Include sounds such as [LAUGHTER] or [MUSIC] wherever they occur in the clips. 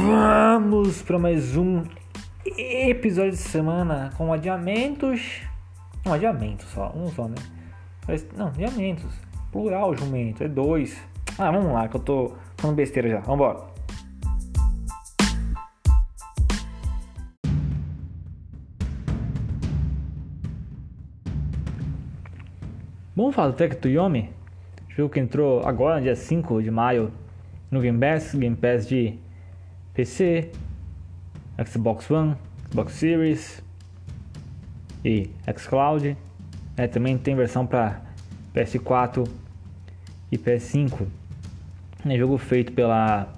Vamos para mais um episódio de semana com adiamentos. Não, adiamentos só, um só, né? Mas, não, adiamentos. Plural, jumento, é dois. Ah, vamos lá, que eu tô falando besteira já. Vambora. Vamos falar do Trek to Yomi? Jogo que entrou agora, dia 5 de maio, no Game Pass, Game Pass de PC, Xbox One, Xbox Series e xCloud. É, também tem versão para PS4 e PS5. É jogo feito pela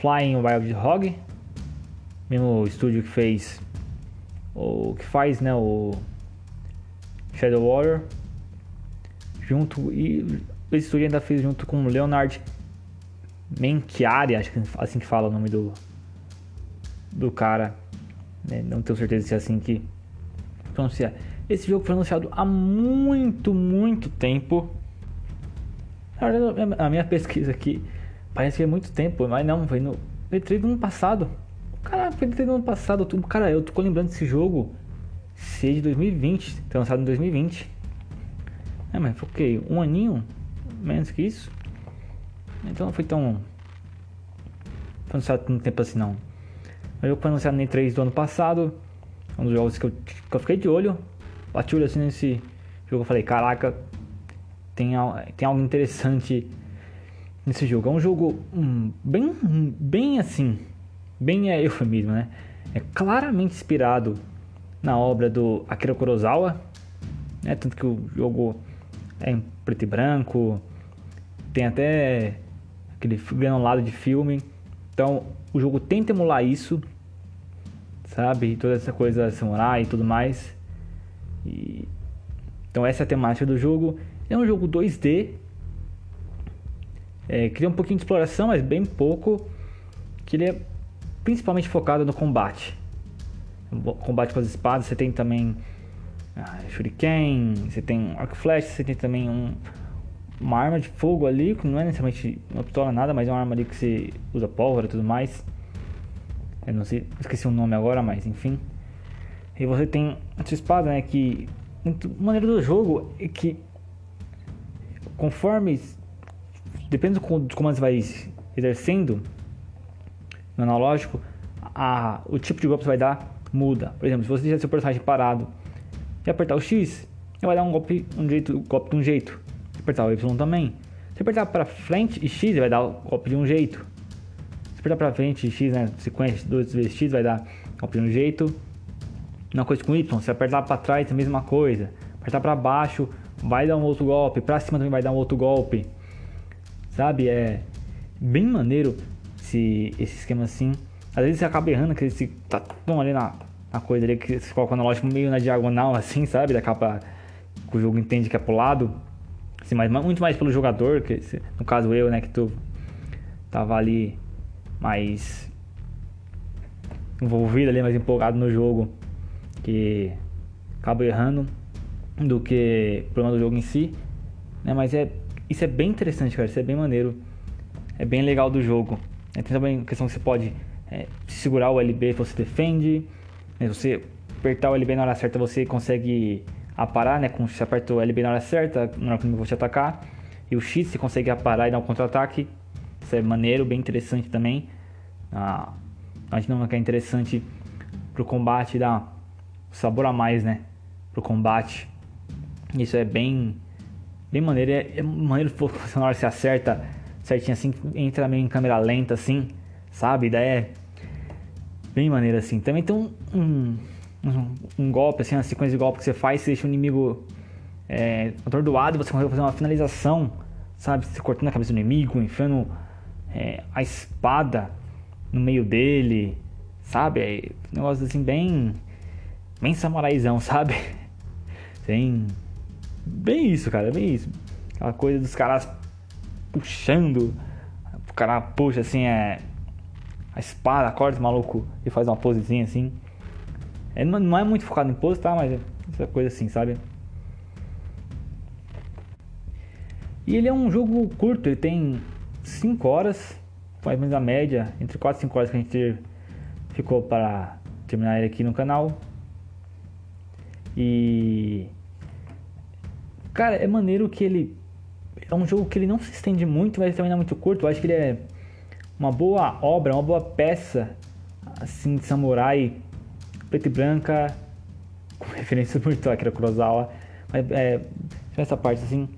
Flying Wild Hog, mesmo estúdio que fez o que faz, né, o Shadow Warrior junto e o estúdio ainda fez junto com Leonard Menchiari, acho que é assim que fala o nome do do cara, né? não tenho certeza se é assim que pronunciar. Esse jogo foi anunciado há muito, muito tempo. A minha pesquisa aqui parece que é muito tempo, mas não, foi no E3 do ano passado. Caraca, foi no E3 do ano passado. Cara, eu tô lembrando desse jogo ser de 2020, ter lançado em 2020. É, mas foi o quê? Um aninho? Menos que isso? Então não foi tão. Foi anunciado tanto tempo assim não. O jogo foi anunciado no E3 do ano passado. Um dos jogos que eu, que eu fiquei de olho. Bati olho assim nesse jogo. Eu falei, caraca, tem, tem algo interessante nesse jogo. É um jogo hum, bem, bem assim. Bem é eufemismo, né? É claramente inspirado na obra do Akira Kurosawa. Né? Tanto que o jogo é em preto e branco. Tem até aquele granulado de filme. Então o jogo tenta emular isso, sabe? Toda essa coisa samurai e tudo mais. E... Então essa é a temática do jogo. É um jogo 2D. É, cria um pouquinho de exploração, mas bem pouco. Que ele é principalmente focado no combate. combate com as espadas, você tem também ah, shuriken, você tem arco flash, você tem também um, uma arma de fogo ali, que não é necessariamente uma pistola nada, mas é uma arma ali que você usa pólvora e tudo mais. Eu não sei, esqueci o nome agora, mas enfim. E você tem essa espada, né, que a maneira do jogo é que conforme depende dos comandos vai exercendo no analógico, a, o tipo de golpe que você vai dar muda. Por exemplo, se você deixar seu personagem parado e apertar o X, ele vai dar um golpe, um jeito, golpe de um jeito apertar o Y também. Se apertar para frente e X, vai dar o golpe de um jeito. Se apertar para frente e X, né, sequência duas vezes X, vai dar golpe de um jeito. Uma coisa com Y, se apertar para trás, a mesma coisa. Apertar para baixo, vai dar um outro golpe. Para cima também vai dar um outro golpe. Sabe? É bem maneiro esse, esse esquema assim. Às vezes você acaba errando, que você tá tão ali na, na coisa ali, que você coloca o analógico meio na diagonal, [LAUGHS] assim, sabe? Da capa que o jogo entende que é pro lado. Assim, mas muito mais pelo jogador, que no caso eu, né, que tu tava ali mais envolvido ali, mais empolgado no jogo, que acabo errando do que o problema do jogo em si, né? Mas é isso é bem interessante, cara, isso é bem maneiro, é bem legal do jogo. É, tem também a questão que você pode é, segurar o LB você defende, né? você apertar o LB na hora certa você consegue aparar, né? Com, você aperta o LB na hora certa, na hora que eu vou te atacar. E o X você consegue aparar e dar um contra-ataque. Isso é maneiro, bem interessante também. Ah, a dinâmica é interessante pro combate, dá sabor a mais, né? Pro combate. Isso é bem, bem maneiro. É, é maneiro [LAUGHS] na hora que você acerta certinho assim, entra meio em câmera lenta assim, sabe? Daí é bem maneiro assim. Também tem um, um um, um, golpe, assim, uma sequência de golpes que você faz, você deixa o inimigo é, atordoado você consegue fazer uma finalização, sabe? Você cortando a cabeça do inimigo, enfiando é, a espada no meio dele, sabe? É um negócio assim bem. bem samuraizão, [LAUGHS] sabe? Tem. Bem isso, cara, bem isso. Aquela coisa dos caras puxando. O cara puxa assim, é. A espada, corta o maluco e faz uma posezinha assim. É, não é muito focado em pose, tá? Mas é essa coisa assim, sabe? E ele é um jogo curto, ele tem 5 horas. mais ou menos a média, entre 4 e 5 horas que a gente ficou para terminar ele aqui no canal. E. Cara, é maneiro que ele. É um jogo que ele não se estende muito, mas também não é muito curto. Eu acho que ele é uma boa obra, uma boa peça assim de samurai preta e branca, com [LAUGHS] referência muito àquela Kurosawa. Mas é, essa parte assim.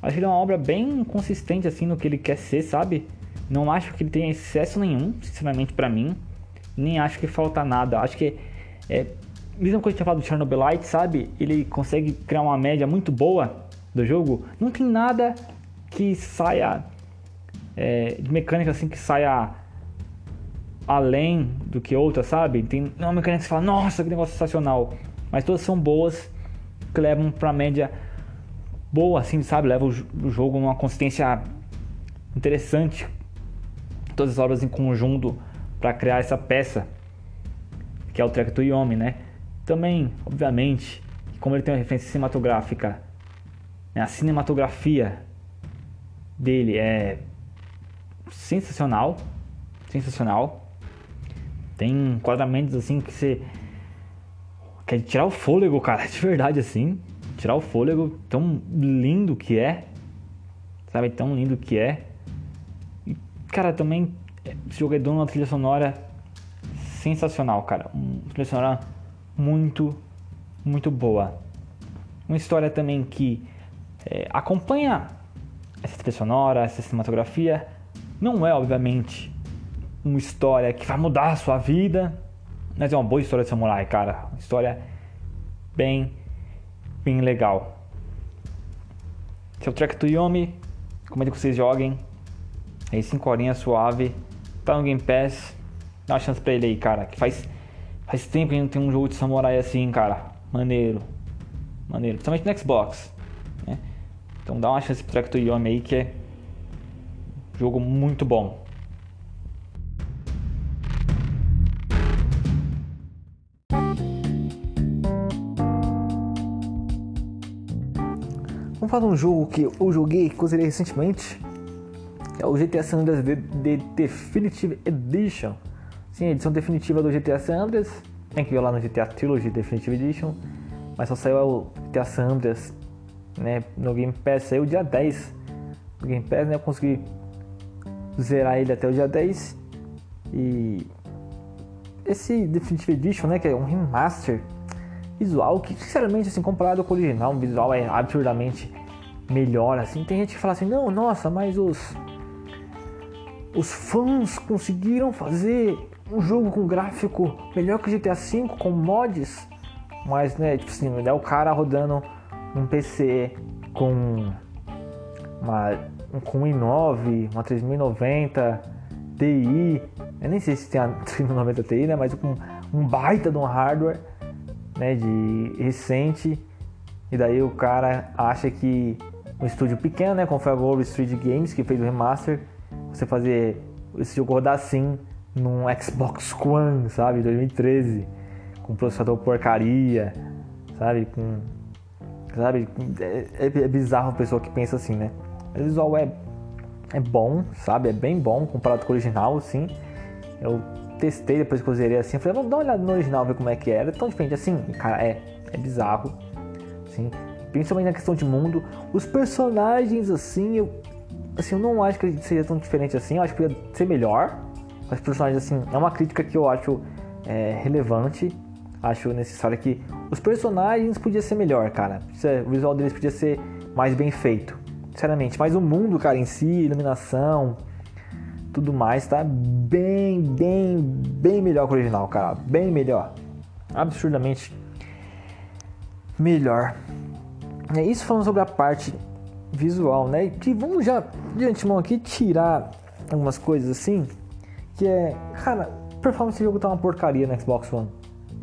Acho que ele é uma obra bem consistente assim no que ele quer ser, sabe? Não acho que ele tenha excesso nenhum, sinceramente para mim. Nem acho que falta nada. Acho que é, mesmo quando a gente tinha falado do Chernobylite, sabe? Ele consegue criar uma média muito boa do jogo. Não tem nada que saia é, de mecânica assim que saia além do que outra, sabe? Tem uma mecânica que você fala, nossa, que negócio sensacional. Mas todas são boas, que levam pra média boa, assim, sabe? Leva o, jogo numa consistência interessante. Todas as obras em conjunto para criar essa peça, que é o Trek to Yomi, né? Também, obviamente, como ele tem uma referência cinematográfica, né? a cinematografia dele é sensacional, sensacional. Tem enquadramentos assim que você quer tirar o fôlego, cara, [LAUGHS] de verdade assim, tirar o fôlego, tão lindo que é, sabe, tão lindo que é. E, cara, também esse jogo é dono de uma trilha sonora sensacional, cara, uma trilha sonora muito, muito boa. Uma história também que é, acompanha essa trilha sonora, essa cinematografia. Não é, obviamente, uma história que vai mudar a sua vida, mas é uma boa história de samurai, cara. Uma história bem, bem legal. Esse é o Track to Yomi. Comendo que vocês joguem. Aí 5 horinhas suave. Tá no Game Pass. Dá uma chance pra ele aí, cara. Que faz, faz tempo que não tem um jogo de samurai assim, cara. Maneiro. Maneiro. Principalmente no Xbox. Né? Então dá uma chance pro Track to Yomi aí que é jogo muito bom. Falar de um jogo que eu joguei, que eu recentemente. É o GTA San Andreas The, Definitive Edition. Sim, a edição definitiva do GTA San Andreas. Tem que ver lá no GTA Trilogy Definitive Edition. Mas só saiu o GTA San Andreas né, no Game Pass. Saiu dia 10 do Game Pass, né? Eu consegui zerar ele até o dia 10. E esse Definitive Edition, né, que é um remaster visual que, sinceramente, assim, comparado com o original, o visual é absurdamente melhor, assim. Tem gente que fala assim, não, nossa, mas os os fãs conseguiram fazer um jogo com gráfico melhor que GTA V com mods, mas né, tipo assim, é o cara rodando um PC com uma com um i9, uma 3090 Ti, eu nem sei se tem a [LAUGHS] 3090 Ti, né, mas com um baita de um hardware né, de recente, e daí o cara acha que um estúdio pequeno, né, como foi a Gold Street Games, que fez o remaster, você fazer esse jogo rodar assim num Xbox One, sabe, 2013, com processador porcaria, sabe, com sabe, é, é, bizarro a pessoa que pensa assim, né? O visual é é bom, sabe, é bem bom comparado com o original, assim. Eu testei depois que eu zerei assim, falei, vamos dar uma olhada no original, ver como é que era. É tão diferente assim, cara, é, é bizarro. Assim, principalmente na questão de mundo. Os personagens, assim, eu, assim, eu não acho que seja tão diferente assim, eu acho que podia ser melhor. Os personagens, assim, é uma crítica que eu acho é, relevante. Acho necessário que os personagens podia ser melhor, cara. O visual deles podia ser mais bem feito, sinceramente. Mas o mundo, cara, em si, iluminação, tudo mais, tá bem, bem, bem melhor que o original, cara. Bem melhor. Absurdamente melhor. É isso falando sobre a parte visual, né? Que vamos já de antemão aqui tirar algumas coisas assim. Que é, cara, performance desse jogo tá uma porcaria no Xbox One.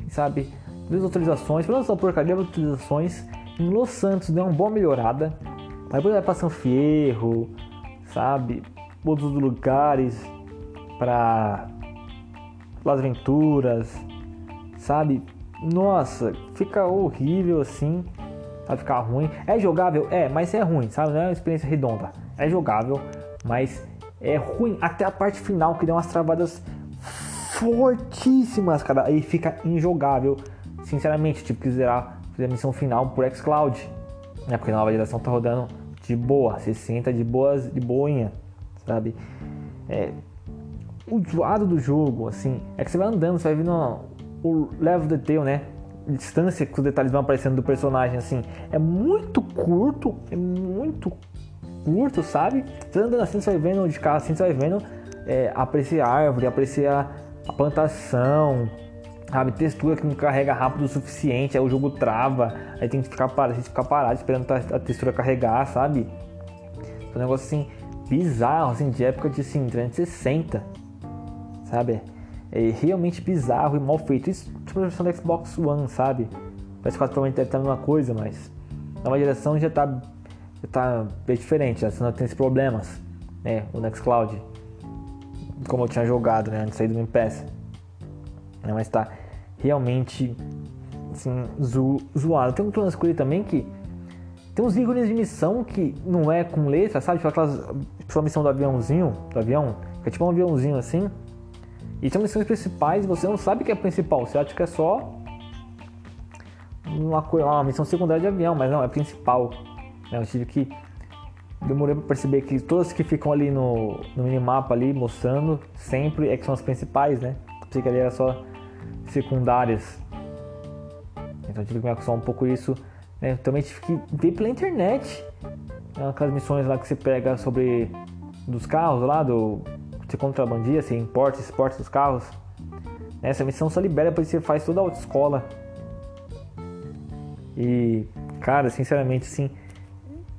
Sabe? Duas atualizações, pelo menos uma porcaria de atualizações. Em Los Santos deu uma boa melhorada. Mas depois vai pra São Fierro, sabe? outros lugares para Las Venturas, sabe? Nossa, fica horrível assim, vai ficar ruim. É jogável? É, mas é ruim, sabe? Não é uma experiência redonda. É jogável, mas é ruim. Até a parte final, que deu umas travadas fortíssimas, cara. Aí fica injogável. Sinceramente, tipo, que zerar a missão final por xCloud. Né? Porque a nova geração tá rodando de boa, 60 de boas, de boinha, sabe? É, o lado do jogo, assim, é que você vai andando, você vai vendo o level detail, né? Distância que os detalhes vão aparecendo do personagem, assim, é muito curto, é muito curto, sabe? Você andando assim, você vai vendo de carro assim, você vai vendo é, apreciar a árvore, apreciar a plantação, sabe? Textura que não carrega rápido o suficiente, aí o jogo trava, aí tem que ficar parado, tem que ficar parado esperando a textura carregar, sabe? É um negócio assim bizarro, assim, de época de assim, 360, sabe? É realmente bizarro e mal feito. Isso tipo a versão do Xbox One, sabe? Parece que provavelmente deve estar a mesma coisa, mas nova geração já tá, já tá bem diferente, já não tem esses problemas, né? O Nextcloud, como eu tinha jogado, né? Antes de sair do Game Pass. Né? Mas tá realmente assim, zo, zoado. Tem um plano escolher também que tem uns ícones de missão que não é com letra, sabe? Tipo aquelas. Tipo a missão do aviãozinho, do avião, que é tipo um aviãozinho assim. E são missões principais, você não sabe que é principal, você acha que é só uma, uma missão secundária de avião, mas não, é principal. Né? Eu tive que. Demorei para perceber que todas que ficam ali no, no minimapa ali mostrando sempre é que são as principais, né? Pensei que ali era só secundárias. Então tive que me acostumar um pouco isso. Né? Também tive que ver pela internet né? aquelas missões lá que você pega sobre dos carros lá, do você contrabandia, você importa, exporta os carros. Essa missão só libera depois você faz toda a autoescola. E, cara, sinceramente, assim,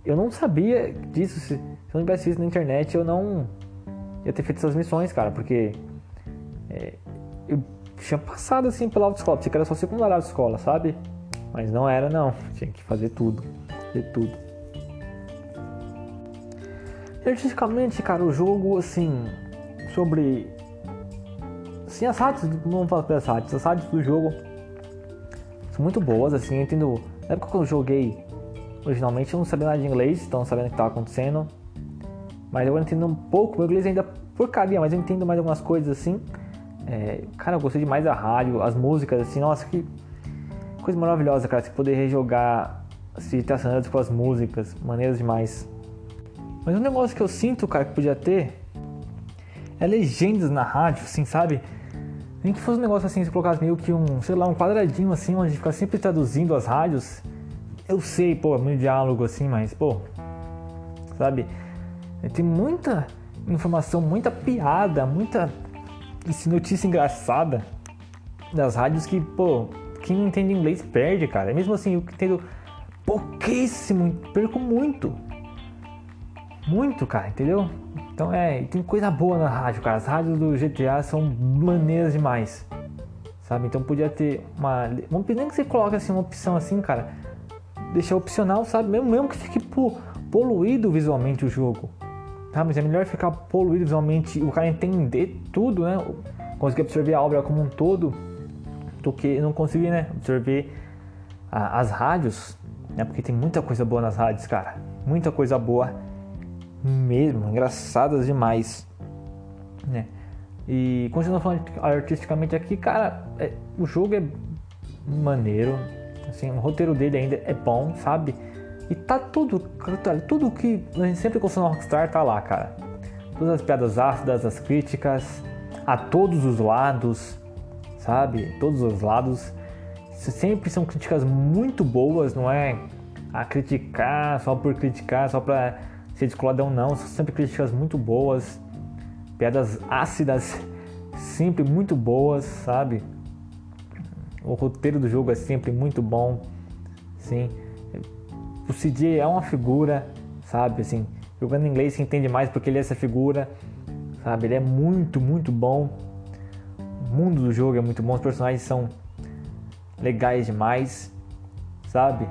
eu não sabia disso. Se, se eu não tivesse visto na internet, eu não ia ter feito essas missões, cara, porque é, eu tinha passado assim pela autoescola, pensei que era só secundária autoescola, sabe? Mas não era não, tinha que fazer tudo, fazer tudo. E artisticamente, cara, o jogo, assim, sobre. Assim, as artes, vamos falar pelas artes, as artes do jogo são muito boas, assim, entendo. Na época que eu joguei originalmente, eu não sabia nada de inglês, então sabendo o que estava acontecendo. Mas eu entendo um pouco, meu inglês ainda porcaria, mas eu entendo mais algumas coisas assim. É, cara, eu gostei demais da rádio, as músicas, assim, nossa, que coisa maravilhosa, cara, você poder rejogar City Sanders com as músicas, maneiras demais. Mas um negócio que eu sinto, cara, que podia ter é legendas na rádio, assim, sabe? Nem que fosse um negócio assim, se colocasse meio que um, sei lá, um quadradinho assim, onde fica sempre traduzindo as rádios. Eu sei, pô, é muito diálogo assim, mas, pô, sabe? Tem muita informação, muita piada, muita notícia engraçada das rádios que, pô, quem não entende inglês perde, cara. Mesmo assim, eu entendo pouquíssimo, perco muito. Muito, cara, entendeu? Então é, tem coisa boa na rádio, cara. As rádios do GTA são maneiras demais. Sabe? Então podia ter uma. Vamos pedir que você coloque assim uma opção assim, cara. Deixar opcional, sabe? Mesmo, mesmo que fique poluído visualmente o jogo. Tá? Mas é melhor ficar poluído visualmente, o cara entender tudo, né? Conseguir absorver a obra como um todo, do que não conseguir, né? Absorver a, as rádios, né? Porque tem muita coisa boa nas rádios, cara. Muita coisa boa mesmo, engraçadas demais, né? E continuando falando artisticamente aqui, cara, é, o jogo é maneiro, assim, o roteiro dele ainda é bom, sabe? E tá tudo, tudo que a gente sempre gostou no Rockstar tá lá, cara. Todas as piadas ácidas, as críticas a todos os lados, sabe? Todos os lados. Sempre são críticas muito boas, não é a criticar só por criticar, só pra ser descoladão, não. São sempre críticas muito boas, piadas ácidas, sempre muito boas, sabe? O roteiro do jogo é sempre muito bom, sim o CJ é uma figura, sabe? Assim, jogando em inglês se entende mais porque ele é essa figura, sabe? Ele é muito, muito bom. O mundo do jogo é muito bom, os personagens são legais demais, sabe?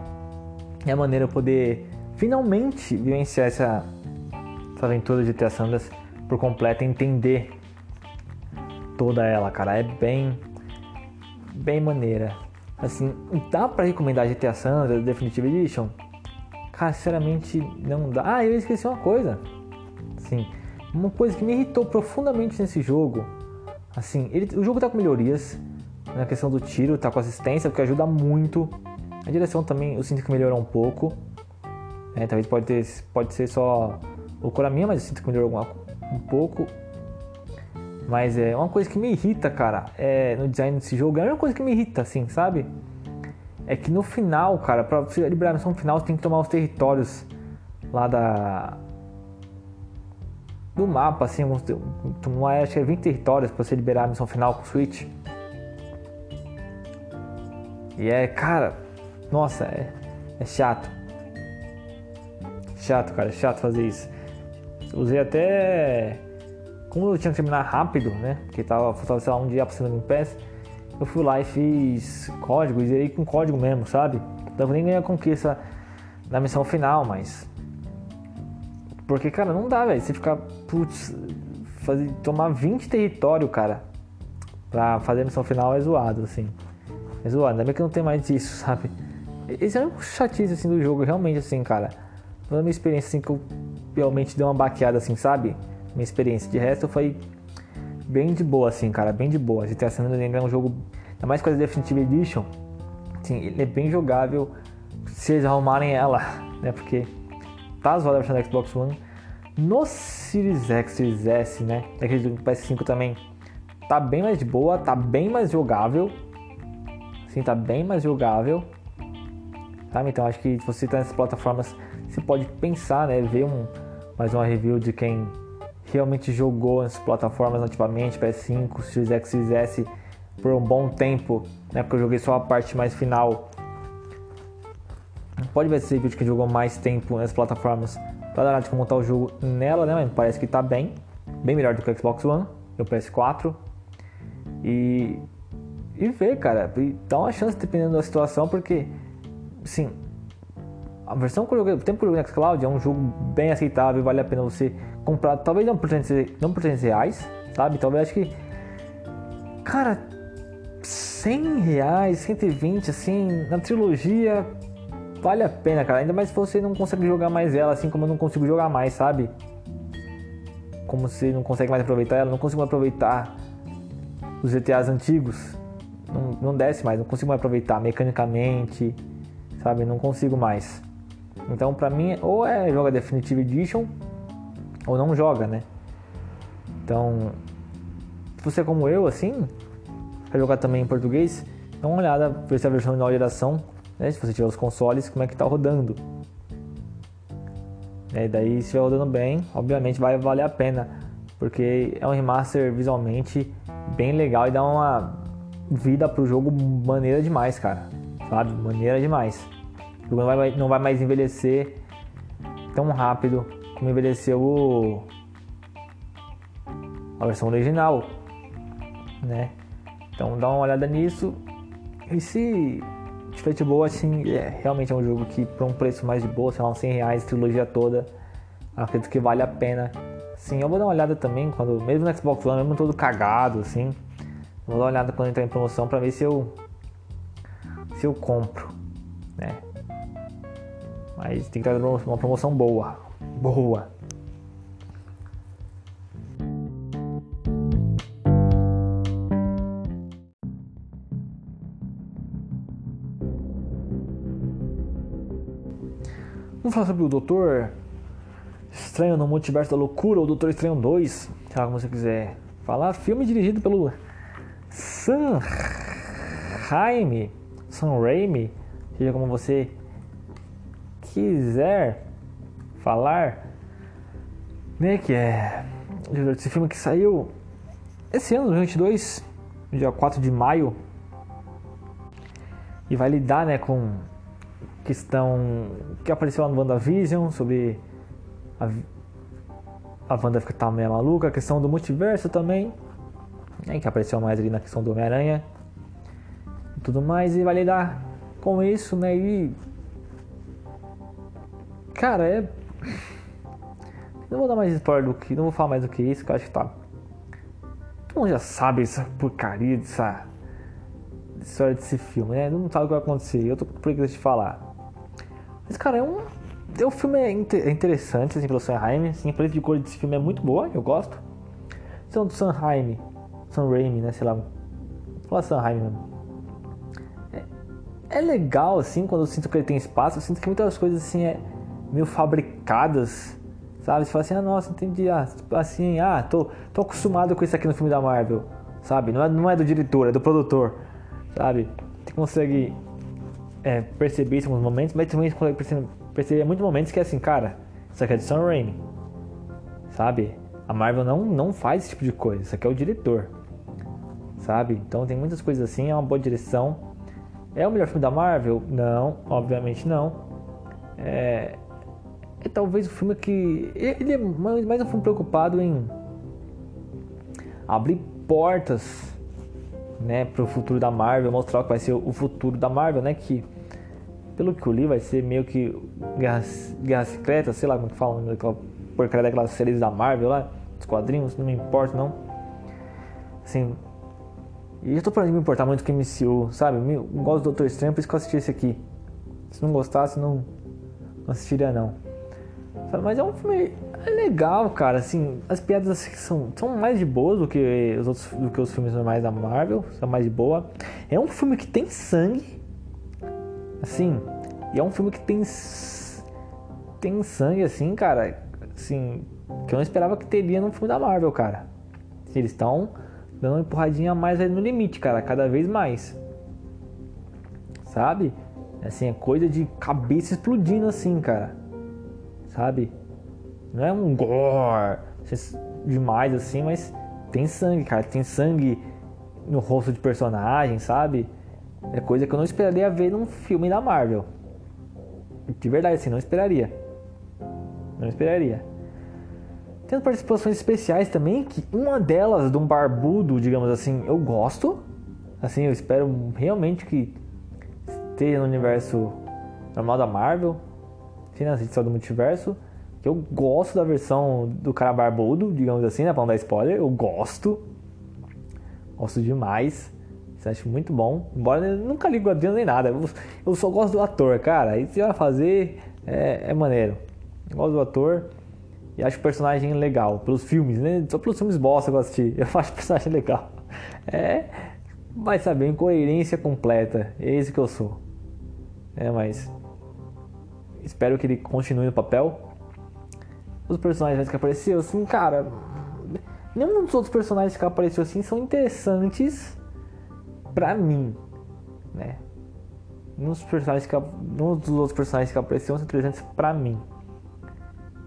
É a maneira de poder finalmente vivenciar essa, essa aventura de GTA Sanders por completo, entender toda ela, cara. É bem, bem maneira. Assim, dá para recomendar GTA Sanders Definitive Edition? Cara, sinceramente não dá. Ah, eu esqueci uma coisa. Sim, uma coisa que me irritou profundamente nesse jogo, assim, ele, o jogo tá com melhorias na questão do tiro, tá com assistência, porque ajuda muito. A direção também eu sinto que melhorou um pouco. É, talvez pode, ter, pode ser só loucura minha, mas eu sinto que melhorou um pouco. Mas é uma coisa que me irrita, cara, é, no design desse jogo, é a mesma coisa que me irrita, assim, sabe? É que no final, cara, pra você liberar a missão final, você tem que tomar os territórios lá da. do mapa, assim, uns, acho que é 20 territórios pra você liberar a missão final com o Switch. E é, cara, nossa, é, é chato. Chato, cara, é chato fazer isso. Usei até. Como eu tinha que terminar rápido, né? Porque tava, faltava, sei lá, um dia pra ser no Pass. Eu fui lá e fiz código, e zerei com código mesmo, sabe? Então nem ganhei a conquista da missão final, mas. Porque, cara, não dá, velho. Você ficar. Putz, fazer, tomar 20 território, cara, pra fazer a missão final é zoado, assim. É zoado, ainda bem que não tem mais isso, [LAUGHS] sabe? Esse é um chatice assim do jogo, realmente, assim, cara. Foi uma experiência assim que eu realmente dei uma baqueada, assim, sabe? Minha experiência. De resto, foi bem de boa, assim, cara, bem de boa. GTA San Andreas é um jogo, ainda mais com a Definitive Edition, assim, ele é bem jogável se eles arrumarem ela, [LAUGHS] né? Porque tá zoada a do Xbox One. No Series X, Series S, né? Acredito que o PS5 também tá bem mais de boa, tá bem mais jogável. Sim, tá bem mais jogável. Então acho que se você tá nessas plataformas, você pode pensar, né? Ver um, mais uma review de quem realmente jogou nessas plataformas nativamente, PS5, Series X, Series S por um bom tempo, né? Porque eu joguei só a parte mais final. Pode ver esse vídeo que jogou mais tempo nessas plataformas para dar de como tá o jogo nela, né? Mas parece que tá bem, bem melhor do que o Xbox One e o PS4. E e ver, cara, dá uma chance dependendo da situação, porque, sim, a versão o tempo que eu joguei no Xcloud é um jogo bem aceitável, vale a pena você comprar, talvez não por 300, não por 300 reais, sabe? Talvez acho que, cara, 100 reais, 120, assim, na trilogia, vale a pena, cara. Ainda mais se você não consegue jogar mais ela, assim como eu não consigo jogar mais, sabe? Como você não consegue mais aproveitar ela, não consigo aproveitar os GTAs antigos não, não desce mais, não consigo mais aproveitar mecanicamente, sabe? Não consigo mais. Então, pra mim, ou é joga Definitive Edition ou não joga, né? Então, se você é como eu, assim, quer jogar também em português, dá uma olhada, ver se a versão de nova geração, né? Se você tiver os consoles, como é que tá rodando. E daí, se estiver rodando bem, obviamente vai valer a pena, porque é um remaster visualmente bem legal e dá uma vida pro jogo maneira demais, cara. Sabe? Maneira demais. Não vai, não vai mais envelhecer tão rápido como envelheceu o... a versão original, né? Então dá uma olhada nisso. E se de boa, assim, é, realmente é um jogo que por um preço mais de boa, sei lá, uns 100 reais, trilogia toda, acredito que vale a pena. Sim, eu vou dar uma olhada também, quando mesmo no Xbox One, mesmo todo cagado, assim, Vou dar uma olhada quando entrar em promoção para ver se eu se eu compro, né? Mas tem que estar uma promoção boa, boa. Vamos falar sobre o Doutor Estranho no Multiverso da Loucura, ou Doutor Estranho 2, sei lá como você quiser falar. Filme dirigido pelo Sam Raimi, Sam Raimi, seja como você quiser falar, né, que é esse filme que saiu esse ano, 2022, dia 4 de maio, e vai lidar, né, com questão que apareceu lá no WandaVision, sobre a, a Wanda ficar tá meio maluca, a questão do multiverso também, né, que apareceu mais ali na questão do Homem-Aranha e tudo mais, e vai lidar com isso, né? E. Cara, é. Não vou dar mais spoiler do que. Não vou falar mais do que isso, que eu acho que tá. Todo mundo já sabe essa porcaria dessa. História desse filme, né? Não sabe o que vai acontecer. Eu tô com preguiça de falar. Mas, cara, é um. o filme é, é interessante, assim, pelo Sanheim. Assim, a paleta de cor desse filme é muito boa, eu gosto. São do Sanheim, Raimi, né, sei lá. Vou falar Sanheim mesmo. É, é legal, assim, quando eu sinto que ele tem espaço. Eu sinto que muitas coisas, assim, é meio fabricadas sabe? Você fala assim, ah, nossa, entendi, ah, assim, ah, tô, tô acostumado com isso aqui no filme da Marvel, sabe? Não é, não é do diretor, é do produtor, sabe? Você consegue é, perceber isso em alguns momentos, mas também consegue perceber, perceber muitos momentos que é assim, cara, isso aqui é de Sam Raimi, sabe? A Marvel não, não faz esse tipo de coisa, isso aqui é o diretor, sabe? Então tem muitas coisas assim, é uma boa direção. É o melhor filme da Marvel? Não, obviamente não. É, é talvez o filme que. Ele é mais, mais um filme preocupado em abrir portas né, para o futuro da Marvel, mostrar o que vai ser o futuro da Marvel, né? Que pelo que eu li vai ser meio que Guerra, Guerra Secreta, sei lá como que falam, aquela porcaria daquelas séries da Marvel lá, dos quadrinhos, não me importa não. Assim. E eu tô falando de me importar muito com MCU, sabe? Eu gosto do Doutor Estranho, por isso que eu assisti esse aqui. Se não gostasse, não, não assistiria não. Mas é um filme é legal, cara. Assim, as piadas assim, são, são mais de boas do que os outros, do que os filmes normais da Marvel, são mais de boa. É um filme que tem sangue, assim, e é um filme que tem tem sangue, assim, cara, assim, que eu não esperava que teria no filme da Marvel, cara. Eles estão dando uma empurradinha mais no limite, cara, cada vez mais. Sabe? Assim, é coisa de cabeça explodindo assim, cara sabe? Não é um gore demais assim, mas tem sangue, cara. Tem sangue no rosto de personagem, sabe? É coisa que eu não esperaria ver num filme da Marvel. De verdade, assim, não esperaria. Não esperaria. Tendo participações especiais também, que uma delas de um barbudo, digamos assim, eu gosto. Assim, eu espero realmente que esteja no universo normal da Marvel nas edição do multiverso. Que eu gosto da versão do cara barbudo, digamos assim, né? Pra não dar spoiler. Eu gosto. Gosto demais. Isso acho muito bom. Embora eu nunca ligo Deus nem nada. Eu, só gosto do ator, cara. E se vai fazer, é, é maneiro. Eu gosto do ator. E acho o personagem legal. Pelos filmes, né? Só pelos filmes bosta que eu assisti. [LAUGHS] Eu acho o personagem legal. É. Vai saber, incoerência completa. É esse que eu sou. É, mas espero que ele continue no papel. Os personagens que apareceram, assim, cara, nenhum dos outros personagens que apareceu assim são interessantes pra mim, né? Nenhum dos, personagens que, nenhum dos outros personagens que apareceram são interessantes pra mim.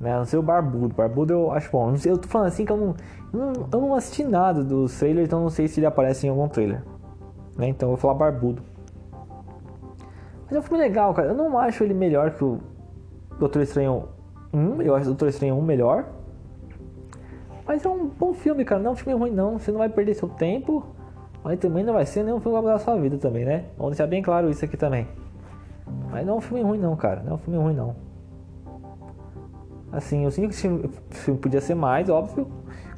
Né? A não ser o Barbudo. Barbudo eu acho bom. Eu tô falando assim que eu não, eu não assisti nada do trailer, então não sei se ele aparece em algum trailer. Né? Então eu vou falar Barbudo. Mas é um filme legal, cara. Eu não acho ele melhor que o Doutor Estranho 1. Eu acho Doutor Estranho 1 melhor. Mas é um bom filme, cara. Não é um filme ruim, não. Você não vai perder seu tempo. Mas também não vai ser nenhum filme que vai mudar a sua vida também, né? Vamos deixar bem claro isso aqui também. Mas não é um filme ruim, não, cara. Não é um filme ruim, não. Assim, eu sinto que esse filme podia ser mais, óbvio.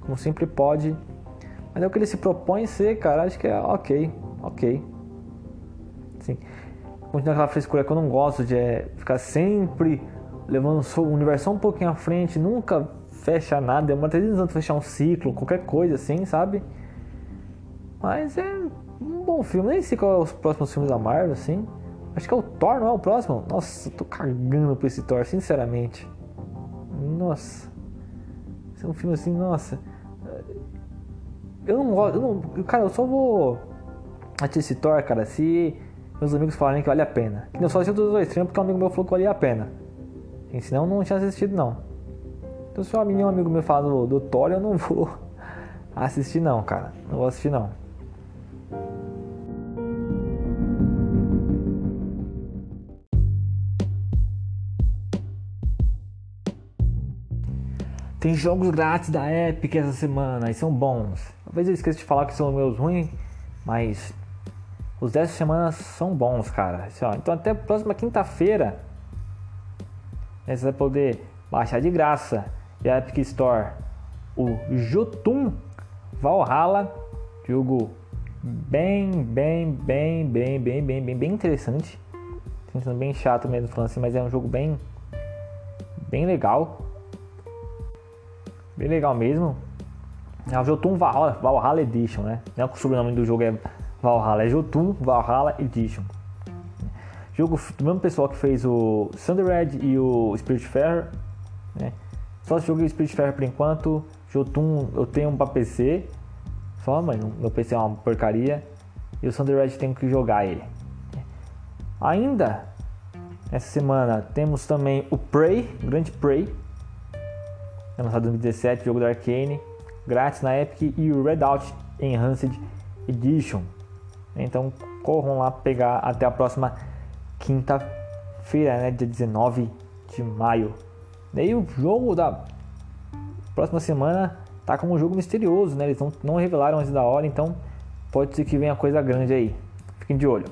Como sempre pode. Mas é o que ele se propõe ser, cara. Acho que é ok. Ok. Sim continua aquela frescura que eu não gosto de é, ficar sempre levando o universo um pouquinho à frente, nunca fecha nada, demora 300 anos fechar um ciclo, qualquer coisa assim, sabe? Mas é um bom filme, nem sei qual é os próximos filmes da Marvel, assim. Acho que é o Thor, não é o próximo? Nossa, tô cagando pra esse Thor, sinceramente. Nossa. Esse é um filme assim, nossa. Eu não gosto, eu não, cara, eu só vou assistir esse Thor, cara, se meus amigos falarem que vale a pena. Que não só assisti os dois treinos porque um amigo meu falou que valia a pena. E senão não tinha assistido não. Então se um amigo meu falar do, do Thor, eu não [LAUGHS] vou assistir não, cara. Não vou assistir não. Tem jogos grátis da Epic essa semana e são bons. Talvez eu esqueça de falar que são meus ruins, mas os 10 semanas são bons, cara. Assim, então até a próxima quinta-feira né, você vai poder baixar de graça e a Epic Store o Jotun Valhalla, jogo bem, bem, bem, bem, bem, bem, bem, bem interessante. Bem chato mesmo falando assim, mas é um jogo bem bem legal. Bem legal mesmo. É o Jotun Valhalla, Valhalla Edition, né? Não é o sobrenome do jogo é Valhalla, é Jotun Valhalla Edition. Jogo do mesmo pessoal que fez o Thunder Red e o Spirit Fair, né? Só joguei o Spirit Fair por enquanto. Jotun eu tenho um pra PC, só, mas meu PC é uma porcaria. E o Thunder Red tenho que jogar ele. Ainda essa semana temos também o Prey, o grande Prey, é lançado em 2017, jogo da Arcane, grátis na Epic e o Redout Enhanced Edition. Então corram lá pegar até a próxima quinta-feira, né, dia 19 de maio. Daí o jogo da próxima semana tá como um jogo misterioso, né? Eles não, não revelaram antes da hora, então pode ser que venha coisa grande aí. Fiquem de olho.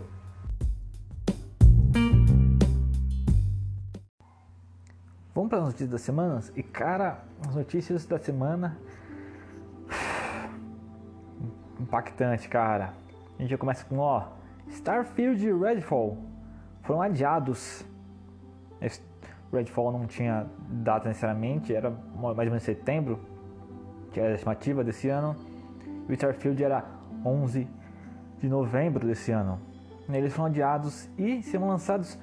Vamos para as notícias da semana? E cara, as notícias da semana [SIGHS] impactante, cara. A gente já começa com ó, Starfield Redfall foram adiados. Redfall não tinha data necessariamente, era mais ou menos setembro, que era a estimativa desse ano. E o Starfield era 11 de novembro desse ano. Eles foram adiados e serão lançados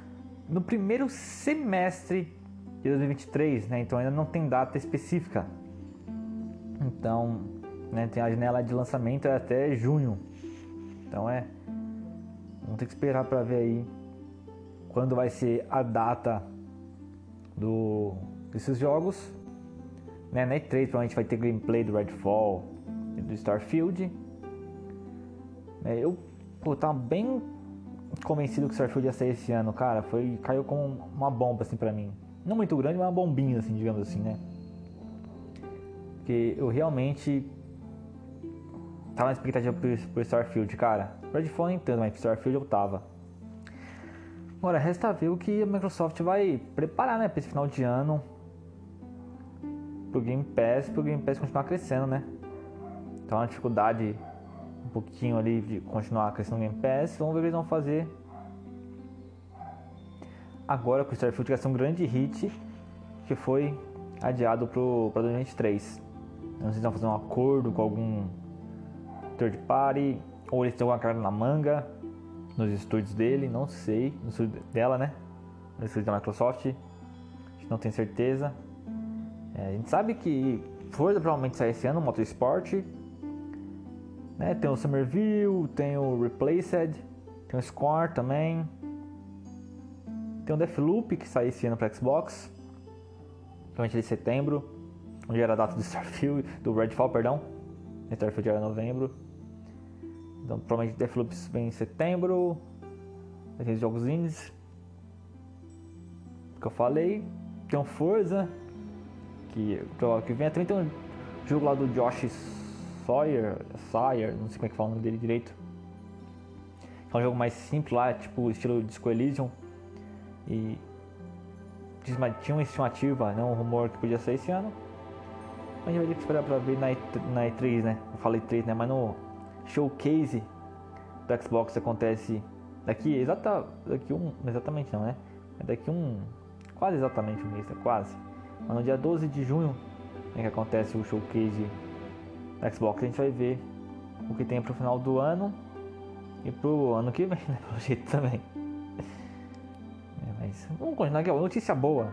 no primeiro semestre de 2023, né? Então ainda não tem data específica. Então, né, tem a janela de lançamento é até junho. Então é vamos ter que esperar para ver aí quando vai ser a data do desses jogos. Né, na E3 provavelmente vai ter gameplay do Redfall e do Starfield. É, eu pô, tava bem convencido que o Starfield ia sair esse ano, cara. Foi, caiu como uma bomba assim pra mim. Não muito grande, mas uma bombinha, assim, digamos assim, né? Porque eu realmente tava na expectativa pro, Starfield, cara. Redfall nem tanto, mas Starfield eu tava. Agora, resta ver o que a Microsoft vai preparar, né, pra esse final de ano. Pro Game Pass, pro Game Pass continuar crescendo, né? Então, a dificuldade um pouquinho ali de continuar crescendo no Game Pass. Vamos ver o que eles vão fazer agora com o Starfield vai ser um grande hit que foi adiado para 2023. Não sei se vão fazer um acordo com algum third party ou eles têm alguma carta na manga nos estúdios dele, não sei, no estúdio dela, né? No estúdio da Microsoft, a gente não tem certeza. É, a gente sabe que Forza provavelmente sai esse ano, Motorsport. Né? Tem o Somerville, tem o Replaced, tem o Score também. Tem o Deathloop que sai esse ano para Xbox, provavelmente em setembro, onde era a data do Starfield, do Redfall, perdão. Starfield era novembro. Então provavelmente Deathloop vem em setembro. Tem os jogos indies que eu falei. Tem um Forza que, que vem. Também tem um jogo lá do Josh Sawyer, Sawyer, não sei como é que fala o nome dele direito. É um jogo mais simples lá, tipo estilo Disco Elysium e tinha uma estimativa, né, um rumor que podia sair esse ano. A gente vai ter que esperar para ver na, E, na E3, né? Eu falei E3, né? Mas no showcase do Xbox acontece daqui exata daqui um exatamente não, né? É daqui um quase exatamente um mês, né? quase. Mas no dia 12 de junho é que acontece o showcase do Xbox, a gente vai ver o que tem pro final do ano e pro ano que vem, [LAUGHS] né? Pelo jeito também. Mas vamos continuar aqui, ó. Notícia boa.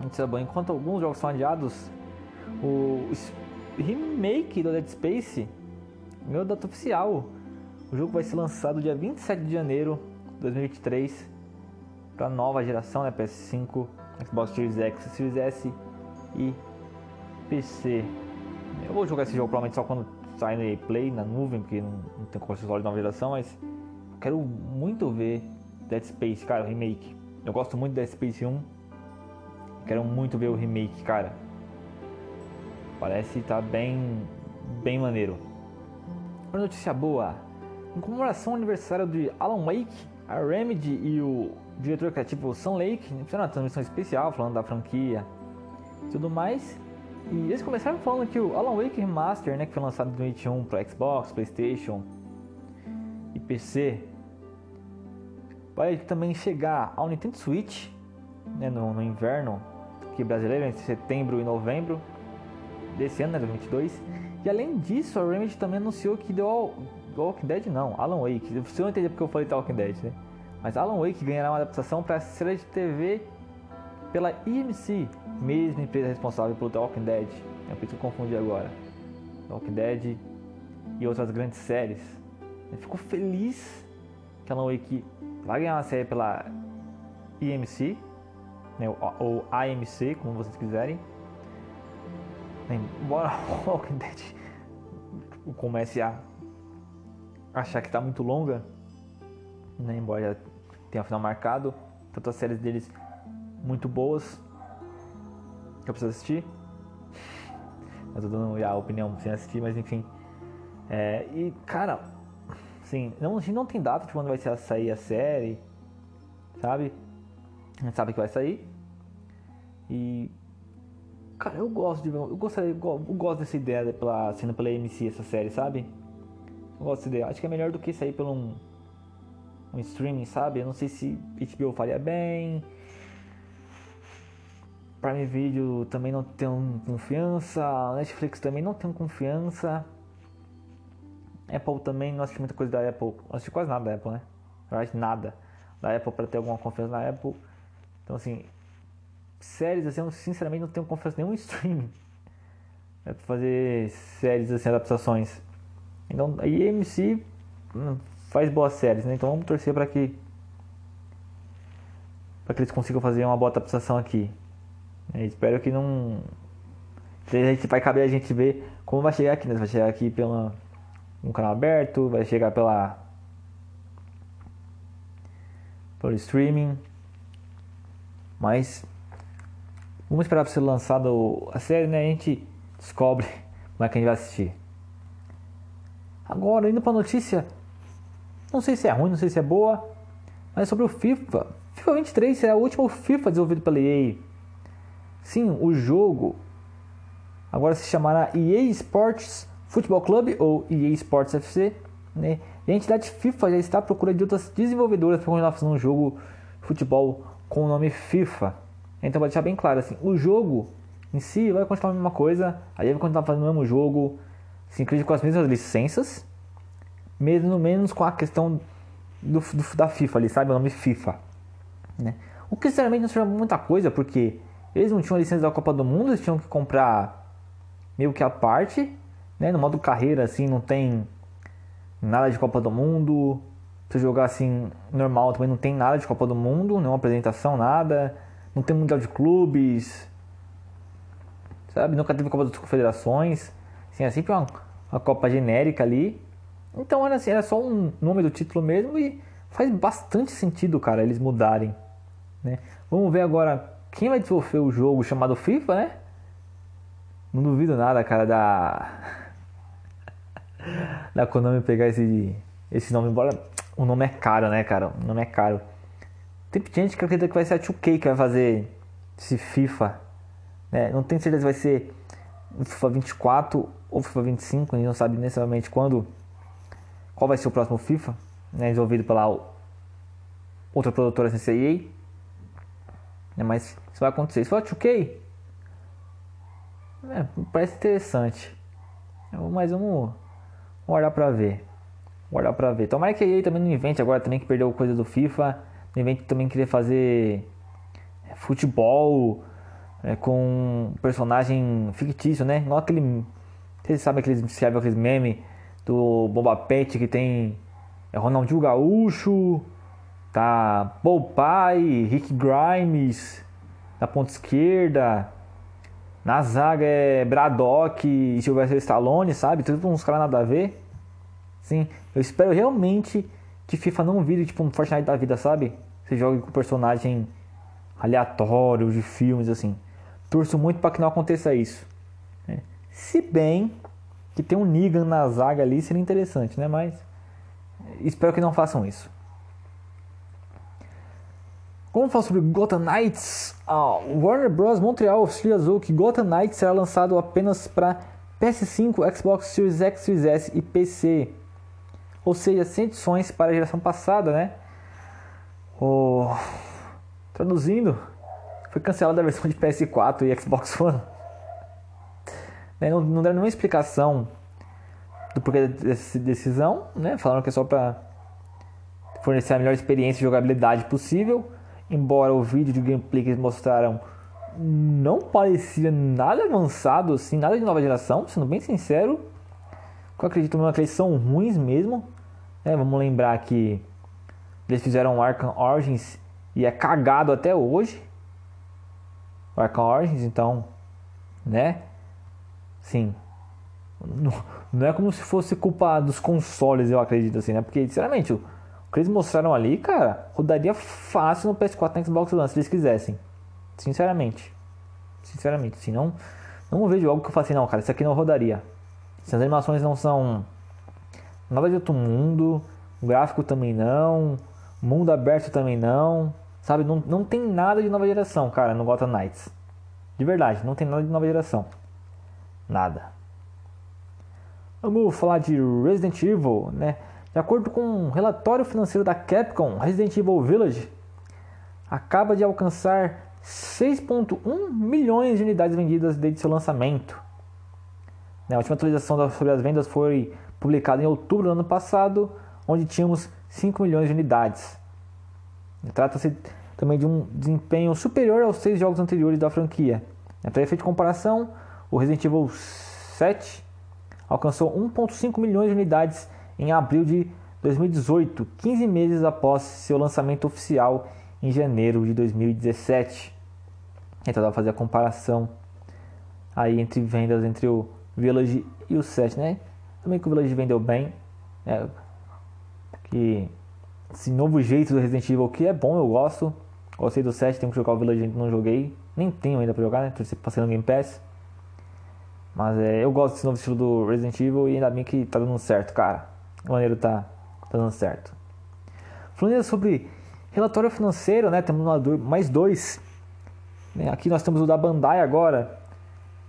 Notícia boa. Enquanto alguns jogos são adiados, o remake do Dead Space ganhou data oficial. O jogo vai ser lançado dia 27 de janeiro de 2023 para nova geração, né? PS5, Xbox Series X, Series S e PC. Eu vou jogar esse jogo provavelmente só quando sair no Play na nuvem, porque não, não tem console de nova geração, mas quero muito ver Dead Space, cara, o remake. Eu gosto muito da Space 1. Quero muito ver o remake, cara. Parece tá bem, bem maneiro. Uma notícia boa. Em comemoração ao aniversário de Alan Wake, a Remedy e o diretor criativo Sam Lake fizeram uma transmissão especial falando da franquia e tudo mais. E eles começaram falando que o Alan Wake Remaster, né, que foi lançado em 2021 para Xbox, PlayStation e PC, vai também chegar ao Nintendo Switch né, no, no, inverno aqui brasileiro entre setembro e novembro desse ano, né, 2022. E além disso, a Remedy também anunciou que The Walking Dead não, Alan Wake. Você não entendeu porque eu falei Walking Dead, né? Mas Alan Wake ganhará uma adaptação para a série de TV pela EMC, mesma empresa responsável pelo The Walking Dead. É por isso que eu confundi agora. The Walking Dead e outras grandes séries. Eu fico feliz que Alan Wake vai ganhar uma série pela EMC, né, ou AMC, como vocês quiserem. Embora Walking [LAUGHS] Dead comece a achar que está muito longa, né, embora já tenha final marcado, tantas séries deles muito boas que eu preciso assistir. Eu tô dando a opinião sem assistir, mas enfim. É, e cara, assim, não, a gente não tem data de quando vai sair a série, sabe? A gente sabe que vai sair. E cara, eu gosto de eu gostaria, eu gosto dessa ideia pela sendo pela MC essa série, sabe? Eu gosto dessa ideia. Acho que é melhor do que sair pelo um, um streaming, sabe? Eu não sei se HBO faria bem. Prime Video também não tenho confiança, Netflix também não tenho confiança. Apple também não assisti muita coisa da Apple, não assisti quase nada da Apple, né? Na verdade, nada da Apple para ter alguma confiança na Apple. Então, assim, séries assim, eu sinceramente não tenho confiança nenhum [LAUGHS] streaming né, pra fazer séries assim, adaptações. Então, a AMC hum, faz boas séries, né? Então vamos torcer para que para que eles consigam fazer uma boa adaptação aqui. É, espero que não. A gente vai caber a gente ver como vai chegar aqui, né? Vai chegar aqui pela um canal aberto, vai chegar pela pelo streaming. Mas vamos esperar para ser lançado a série, né? A gente descobre como é que a gente vai assistir. Agora, indo para a notícia, não sei se é ruim, não sei se é boa, mas sobre o FIFA. FIFA 23 será o último FIFA desenvolvido pela EA. Sim, o jogo agora se chamará EA Sports Football Club ou EA Sports FC. Né? E a entidade FIFA já está à procura de outras desenvolvedoras para continuar fazendo um jogo de futebol com o nome FIFA. Então, para deixar bem claro, assim, o jogo em si vai continuar a mesma coisa, aí vai continuar fazendo o mesmo jogo, se inclui com as mesmas licenças, mesmo menos com a questão do, do, da FIFA ali, sabe? O nome FIFA. Né? O que sinceramente não serve muita coisa, porque eles não tinham a licença da Copa do Mundo, eles tinham que comprar meio que a parte, né? No modo carreira, assim, não tem nada de Copa do Mundo. Se jogar assim, normal, também não tem nada de Copa do Mundo, nenhuma apresentação, nada. Não tem Mundial de Clubes, sabe? Nunca teve Copa das Confederações. Assim, é sempre uma, uma Copa genérica ali. Então era assim, era só um nome do título mesmo e faz bastante sentido, cara, eles mudarem. Né? Vamos ver agora quem vai desenvolver o jogo chamado FIFA, né? Não duvido nada, cara, da. [LAUGHS] da Konami pegar esse, esse nome, embora o nome é caro, né, cara? O nome é caro. Tem gente que acredita que vai ser a 2K que vai fazer esse FIFA. Né? Não tenho certeza se vai ser o FIFA 24 ou FIFA 25, a gente não sabe necessariamente quando. Qual vai ser o próximo FIFA, né? Pela outra produtora CCEA. Né? Mas isso vai acontecer. Se for 2K, é, parece interessante. Mas vamos, vamos olhar pra ver. Vamos olhar pra ver. Tomara que a EA também não invente agora também que perdeu coisa do FIFA. Não invente também querer fazer é, futebol é, com personagem fictício, né? Igual aquele. Vocês sabem aqueles, sabe aqueles memes do Boba Pet que tem é Ronaldinho Gaúcho, tá Pai, Rick Grimes na ponta esquerda. Na zaga é Braddock e Sylvester Stallone, sabe? Tudo uns caras nada a ver. Sim, eu espero realmente que FIFA não vire tipo um Fortnite da vida, sabe? Você joga com personagem aleatório de filmes assim. Torço muito para que não aconteça isso. Né? Se bem que tem um Negan na zaga ali seria interessante, né? Mas espero que não façam isso. Como falar sobre Gotham Knights, a Warner Bros. Montreal oficializou que Gotham Knights será lançado apenas para PS5, Xbox Series X, Series S e PC. Ou seja, sem edições para a geração passada, né? Oh, traduzindo, foi cancelada a versão de PS4 e Xbox One. Né, não, não deram nenhuma explicação do porquê dessa decisão, né? Falaram que é só para fornecer a melhor experiência de jogabilidade possível. Embora o vídeo de gameplay que eles mostraram não parecia nada avançado, assim, nada de nova geração, sendo bem sincero. Eu acredito mesmo que eles são ruins mesmo. Né? Vamos lembrar que eles fizeram Arkham Origins e é cagado até hoje. O Arkham Origins, então, né? Sim. Não, não é como se fosse culpa dos consoles, eu acredito assim, né? Porque, sinceramente, o que eles mostraram ali, cara, rodaria fácil no PS4 e Xbox One se eles quisessem. Sinceramente. Sinceramente, assim, não, não vejo algo que eu faça assim, não, cara, isso aqui não rodaria. Essas animações não são nada de outro mundo, o gráfico também não, mundo aberto também não, sabe? Não, não tem nada de nova geração, cara, no Gotham Knights. De verdade, não tem nada de nova geração. Nada. Vamos falar de Resident Evil, né? De acordo com um relatório financeiro da Capcom, Resident Evil Village acaba de alcançar 6,1 milhões de unidades vendidas desde seu lançamento. A última atualização sobre as vendas foi publicada em outubro do ano passado, onde tínhamos 5 milhões de unidades. Trata-se também de um desempenho superior aos seis jogos anteriores da franquia. Para efeito de comparação, o Resident Evil 7 alcançou 1,5 milhões de unidades em abril de 2018, 15 meses após seu lançamento oficial em janeiro de 2017. Então dá pra fazer a comparação aí entre vendas entre o Village e o 7, né? Também que o Village vendeu bem. Né? Que esse novo jeito do Resident Evil que é bom, eu gosto. Gostei do 7, tenho que jogar o Village, ainda não joguei. Nem tenho ainda pra jogar, né? Tô passando no Game Pass. Mas é, eu gosto desse novo estilo do Resident Evil e ainda bem que tá dando certo, cara. O maneiro tá, tá dando certo. Falando sobre relatório financeiro, né? Temos mais dois né? Aqui nós temos o da Bandai agora,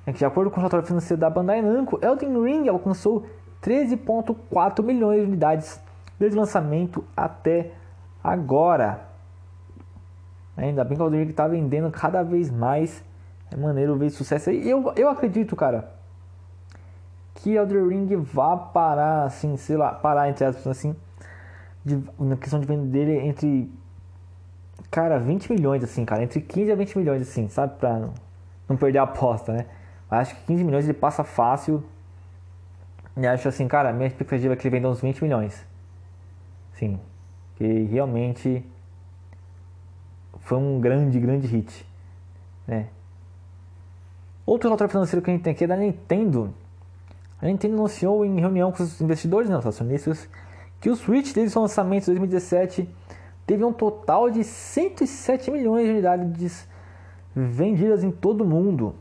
né? de acordo com o relatório financeiro da Bandai Namco, Elden Ring alcançou 13,4 milhões de unidades desde o lançamento até agora. Ainda bem que o Ring está vendendo cada vez mais. É maneiro ver sucesso aí. Eu, eu acredito, cara, que Elden Ring vá parar, assim, sei lá, parar entre aspas, assim, de, na questão de vender entre cara, 20 milhões, assim, cara, entre 15 a 20 milhões, assim, sabe? Pra não perder a aposta, né? Acho que 15 milhões ele passa fácil. E acho assim, cara, minha expectativa é que ele venda uns 20 milhões. Sim. Que realmente foi um grande, grande hit. Né? Outro relatório financeiro que a gente tem aqui é da Nintendo. A Nintendo anunciou em reunião com os investidores, né, os acionistas, que o Switch desde seu lançamento em 2017 teve um total de 107 milhões de unidades vendidas em todo o mundo.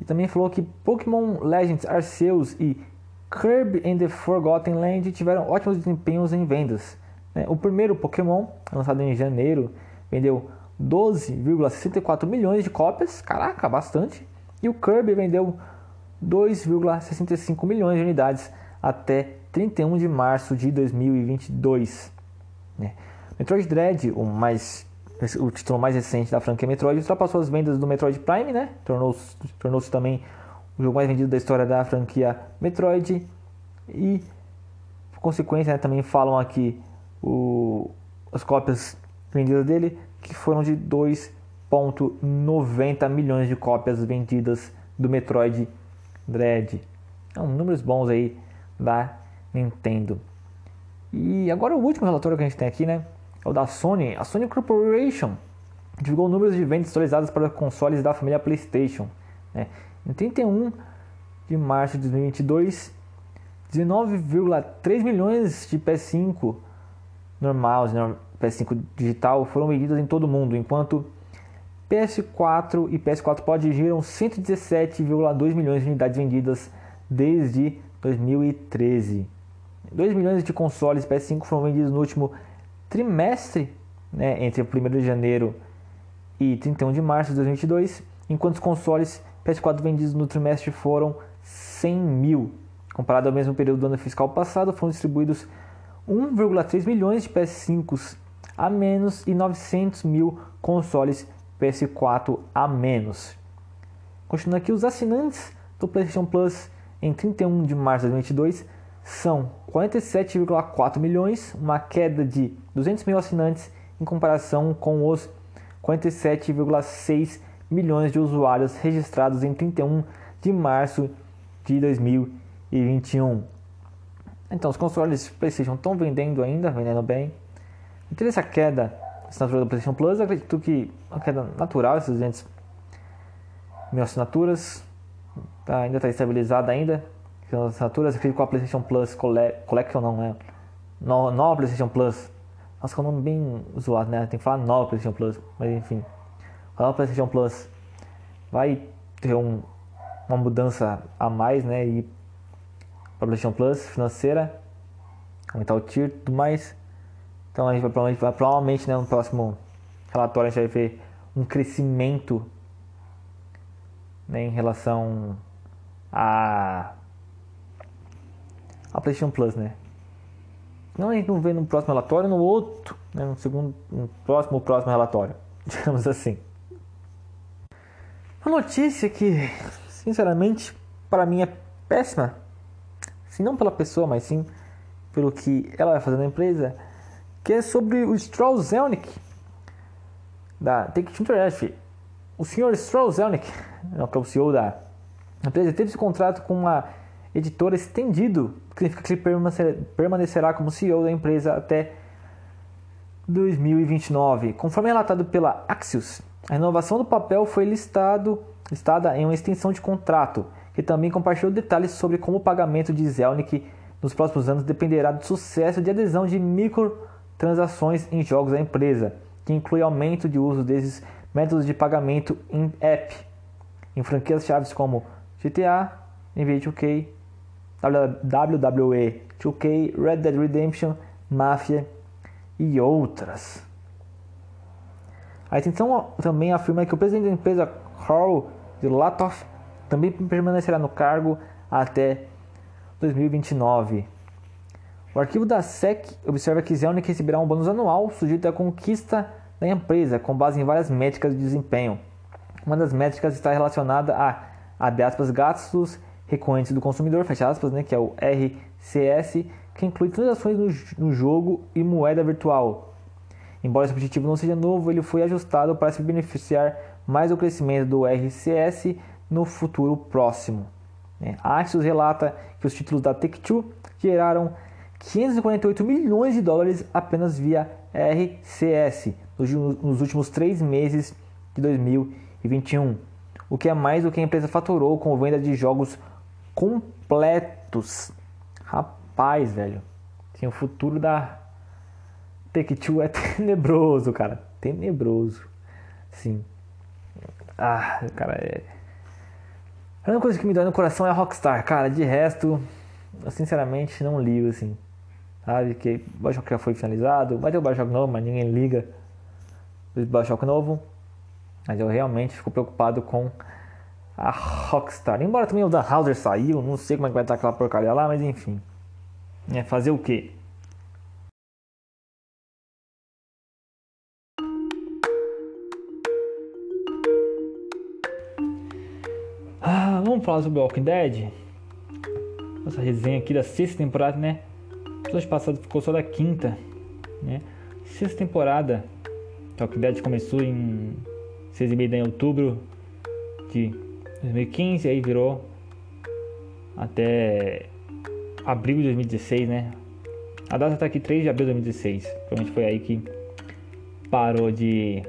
E também falou que Pokémon Legends Arceus e Kirby and the Forgotten Land tiveram ótimos desempenhos em vendas. Né? O primeiro Pokémon, lançado em janeiro, vendeu 12,64 milhões de cópias, caraca, bastante. E o Kirby vendeu 2,65 milhões de unidades até 31 de março de 2022. Né? Metroid Dread, o, mais, o título mais recente da franquia Metroid, ultrapassou as vendas do Metroid Prime, né? Tornou-se tornou também o jogo mais vendido da história da franquia Metroid. E, por consequência, né, também falam aqui o, as cópias vendidas dele, que foram de 2,90 milhões de cópias vendidas do Metroid Dread. São números bons aí da Nintendo. E agora o último relatório que a gente tem aqui, né? é o da Sony. A Sony Corporation divulgou números de vendas atualizados para consoles da família PlayStation. Né? Em 31 de março de 2022, 19,3 milhões de PS5 normais, né? PS5 digital foram vendidos em todo o mundo, enquanto PS4 e PS4 Pro atingiram 117,2 milhões de unidades vendidas desde 2013. 2 milhões de consoles PS5 foram vendidos no último trimestre, né, entre 1 de janeiro e 31 de março de 2022, enquanto os consoles PS4 vendidos no trimestre foram 100 mil. Comparado ao mesmo período do ano fiscal passado, foram distribuídos 1,3 milhões de PS5 a menos e 900 mil consoles PS4 a menos. Continuando aqui, os assinantes do PlayStation Plus em 31 de março de 2022 são 47,4 milhões, uma queda de 200 mil assinantes em comparação com os 47,6 milhões de usuários registrados em 31 de março de 2021. Então, os consoles PlayStation estão vendendo ainda, vendendo bem. Então, essa queda assinatura do PlayStation Plus, acredito que uma queda natural, esses 200 mil assinaturas, tá, ainda está estabilizada ainda. As assinaturas, acredito que com a PlayStation Plus Collection não é. Nova PlayStation Plus. Nossa, que é um nome bem zoado, né? Tem que falar nova PlayStation Plus, mas enfim. Nova PlayStation Plus vai ter um, uma mudança a mais, né? E para PlayStation Plus financeira, aumentar o tier e tudo mais. Então a gente vai provavelmente, vai, provavelmente né, no próximo relatório a gente vai ver um crescimento né, em relação a a PlayStation Plus, né? Não a gente não vê no próximo relatório, no outro, né, no segundo, no próximo próximo relatório, [LAUGHS] digamos assim. Uma notícia que, sinceramente, para mim é péssima, se não pela pessoa, mas sim pelo que ela vai fazer na empresa, que é sobre o Stroll Zelnick da Take-Two Interactive. O senhor Stroll Zelnick, que é o CEO da empresa, teve esse contrato com uma editora estendido, que significa que ele permanecerá como CEO da empresa até 2029. Conforme relatado pela Axios, a renovação do papel foi listado, listada em uma extensão de contrato, que também compartilhou detalhes sobre como o pagamento de Zelnick nos próximos anos dependerá do sucesso de adesão de microtransações em jogos da empresa, que inclui aumento de uso desses métodos de pagamento em app, em franquias chaves como GTA, NBA 2K, WWE 2K, Red Dead Redemption, Mafia e outras. A extensão também afirma que o presidente da empresa, Carl Zlatoff, também permanecerá no cargo até 2029. O arquivo da SEC observa que Zelnick receberá um bônus anual sujeito à conquista da empresa, com base em várias métricas de desempenho. Uma das métricas está relacionada a, abre aspas, gastos recorrentes do consumidor, fecha aspas, né, que é o RCS, que inclui transações no, no jogo e moeda virtual. Embora esse objetivo não seja novo, ele foi ajustado para se beneficiar mais do crescimento do RCS no futuro próximo. Né. A Axios relata que os títulos da Take-Two geraram 548 milhões de dólares apenas via RCS nos últimos três meses de 2021, o que é mais do que a empresa faturou com venda de jogos completos. Rapaz, velho. Tem o futuro da Take-Two é [LAUGHS] tenebroso, cara. Tenebroso. Sim. Ah, cara, é... A única coisa que me dói no coração é a Rockstar, cara. De resto, eu sinceramente não ligo, assim. Sabe, que o Bioshock já foi finalizado. Vai ter o Bioshock novo, mas ninguém liga. O Bioshock novo. Mas eu realmente fico preocupado com a Rockstar. Embora também o Dan Houser saiu, não sei como é que vai estar aquela porcaria lá, mas enfim. É fazer o quê? Falar sobre Walking Dead. Essa resenha aqui da sexta temporada, né? Episódio passado ficou só da quinta, né? Sexta temporada. Walking Dead começou em 6 e meia de outubro de 2015, aí virou até abril de 2016, né? A data tá aqui 3 de abril de 2016. Provavelmente foi aí que parou de.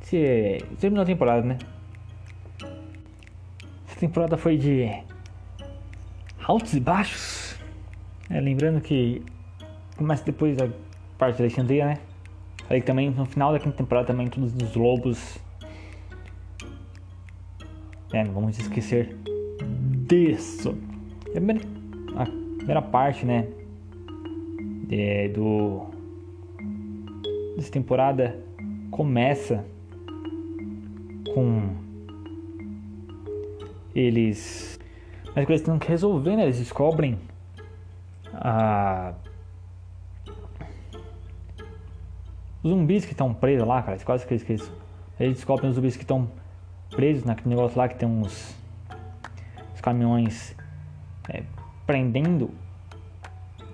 Se... Terminou a temporada, né? Essa temporada foi de altos e baixos. É, lembrando que começa depois da parte da Alexandria, né? Aí também no final da quinta temporada também todos os lobos é, não vamos esquecer disso. a primeira, a primeira parte, né? É, do dessa temporada começa com eles mas eles têm que resolver, né? Eles descobrem a os zumbis que estão presos lá, cara, quase que esqueço. Eles descobrem os zumbis que estão presos naquele negócio lá que tem uns, uns caminhões é, prendendo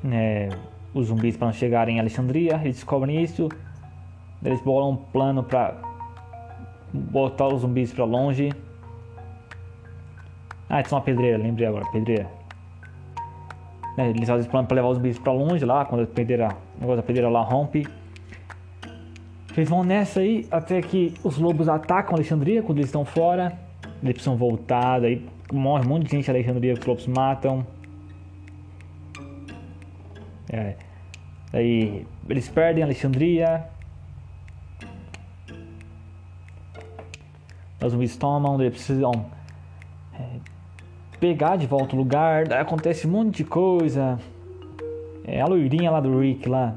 né, os zumbis para não chegarem em Alexandria. Eles descobrem isso. Eles bolam um plano para botar os zumbis para longe. Ah, tinha uma pedreira, lembrei agora, pedreira. Né, eles fazem plano para levar os zumbis para longe lá, quando a pedreira, o negócio da pedreira lá rompe. Eles vão nessa aí até que os lobos atacam Alexandria quando eles estão fora. Eles precisam voltar, daí morre um monte de gente Alexandria os lobos matam. É. Daí eles perdem Alexandria. Os zumbis tomam, eles precisam pegar de volta o lugar. Acontece um monte de coisa. É, a loirinha lá do Rick lá.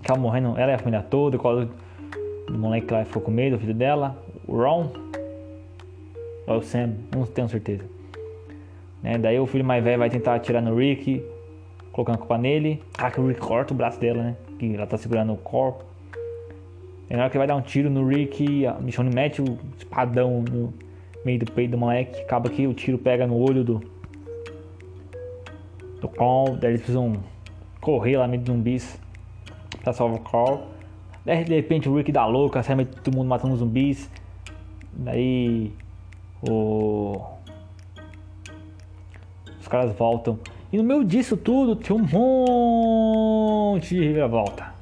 Acaba morrendo, ela e a família toda, colo do moleque lá ficou com medo, o filho dela, o Ron. Ou o Sam, não tenho certeza. Né, daí o filho mais velho vai tentar atirar no Rick, colocando a culpa nele. Ah, que o Rick corta o braço dela, né? Que ela tá segurando o corpo. E na hora que vai dar um tiro no Rick, a Michonne mete o espadão no meio do peito do moleque. Acaba que o tiro pega no olho do. do Carl. Daí eles precisam correr lá meio de zumbis pra salvar o Carl. Daí de repente o Rick dá louca, sai todo mundo matando zumbis. Daí o. Os caras voltam. E no meio disso tudo tem um monte de reviravolta.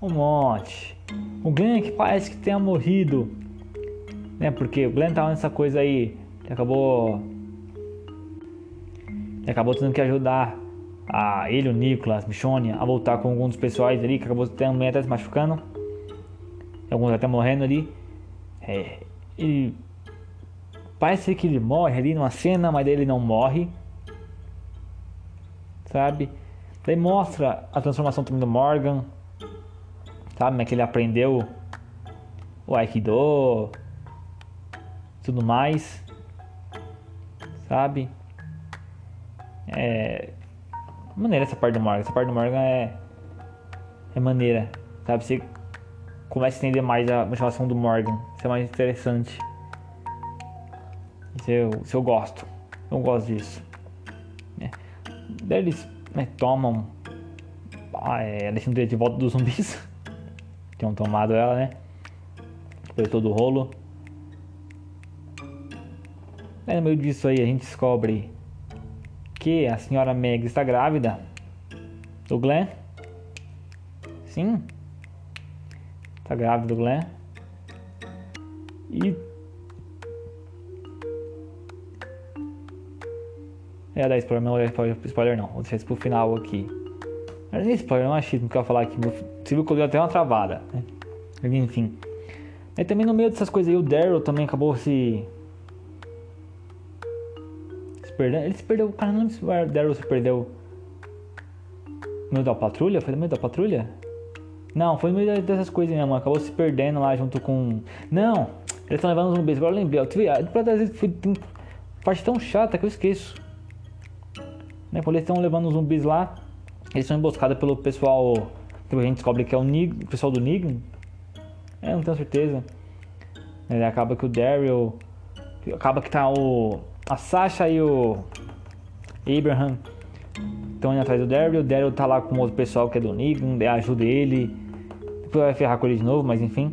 Um monte. O Glenn que parece que tenha morrido. Né? Porque o Glenn tava nessa coisa aí. Ele acabou. Ele acabou tendo que ajudar a ele, o Nicolas, Michonne, a voltar com alguns pessoais ali, que acabou também até se machucando. Alguns até morrendo ali. É, e parece que ele morre ali numa cena, mas ele não morre sabe? Daí mostra a transformação também do Morgan, sabe? Como é que ele aprendeu o Aikido, tudo mais, sabe? É maneira essa parte do Morgan. Essa parte do Morgan é é maneira, sabe? Você começa a entender mais a motivação do Morgan. Isso é mais interessante. Isso eu, isso eu gosto. Eu gosto disso. Daí eles né, tomam a é, Alexandria de volta dos zumbis. [LAUGHS] Tinham tomado ela, né? Foi todo o rolo. Aí no meio disso aí a gente descobre que a senhora Meg está grávida do Glenn. Sim. Está grávida do Glenn. E É, dar spoiler, não é spoiler não. Vou deixar isso pro final aqui. Mas nem spoiler, não é achismo que eu ia falar aqui. Viu que eu dei até uma travada, né? Enfim. Aí também no meio dessas coisas aí, o Daryl também acabou se. Perdendo. Ele se perdeu. Cara, não se o Daryl se perdeu. No meio da patrulha? Foi no meio da patrulha? Não, foi no meio dessas coisas mesmo. Acabou se perdendo lá junto com. Não! Eles estão levando os zumbis. Agora eu lembrei. Tem parte tão chata que eu esqueço. Né? Quando eles estão levando os zumbis lá, eles são emboscados pelo pessoal. Depois a gente descobre que é o, Nig, o pessoal do Negan. É, não tenho certeza. Ele acaba que o Daryl. Acaba que tá o. A Sasha e o. Abraham estão indo atrás do Daryl. O Daryl tá lá com outro pessoal que é do Negan, ajuda ele. Depois vai ferrar com ele de novo, mas enfim.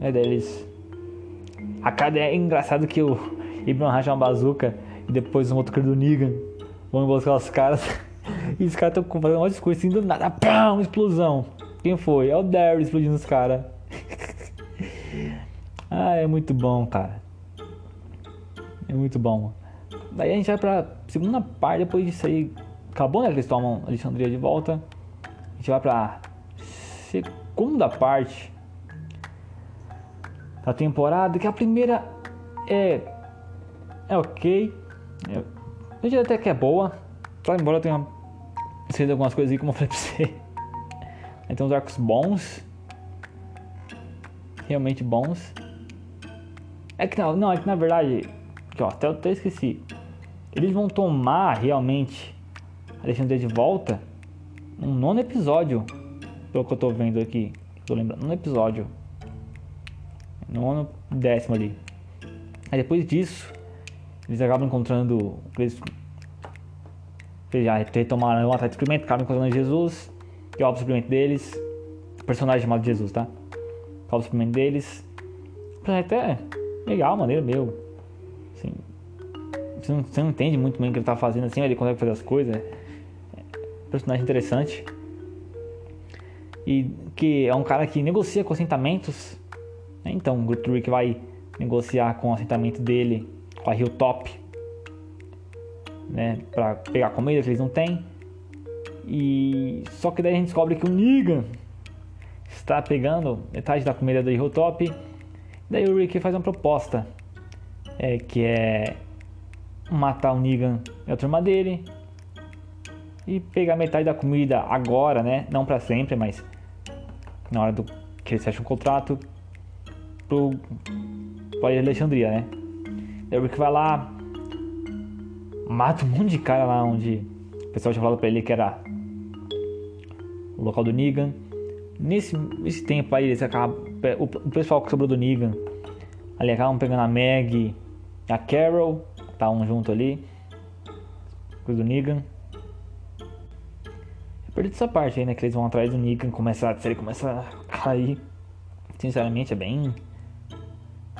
É deles. A cada é engraçado que o Abraham racha uma bazuca e depois o motoqueiro do Negan vão emboscar os caras. [LAUGHS] e os caras estão fazendo um coisa assim do nada. Uma explosão. Quem foi? É o Daryl explodindo os caras. [LAUGHS] ah, é muito bom, cara. É muito bom. Daí a gente vai pra segunda parte, depois disso aí. Acabou, né? Eles tomam Alexandria de volta. A gente vai pra segunda parte da temporada. Que a primeira é. É ok. A gente até que é boa, só embora eu tenha esquecido algumas coisas aí, como eu falei pra você. [LAUGHS] Tem uns arcos bons, realmente bons. É que não, não é que na verdade, até eu até esqueci. Eles vão tomar realmente Alexandria de volta no nono episódio pelo que eu tô vendo aqui, tô lembrando, no episódio, no ano décimo ali. Aí depois disso, eles acabam encontrando, eles, eles já retomaram o atrás de suprimento, acabam encontrando Jesus, que é o suprimento deles, personagem chamado Jesus, tá? Que é o suprimento deles. Até legal, maneiro meu. Assim, você não, você não entende muito bem o que ele tá fazendo assim, ele consegue fazer as coisas. É, personagem interessante. E que é um cara que negocia com assentamentos. Né? Então, o Rick vai negociar com o assentamento dele, com a Hilltop, né? Pra pegar comida que eles não têm. E só que daí a gente descobre que o Negan está pegando metade da comida do Hilltop. Daí o Rick faz uma proposta, é, que é matar o Negan e a turma dele e pegar metade da comida agora, né? Não para sempre, mas na hora do que eles fecham o contrato pro para Alexandria, né? Daí o Rick vai lá, mata um monte de cara lá onde o pessoal tinha falado pra ele que era o local do Negan. Nesse, nesse tempo aí, eles acabam, o, o pessoal que sobrou do Negan ali acabam pegando a Meg a Carol, tá um junto ali, coisa do Negan. Eu perdi essa parte aí, né? Que eles vão atrás do Negan, começa, a série começa a cair. Sinceramente, é bem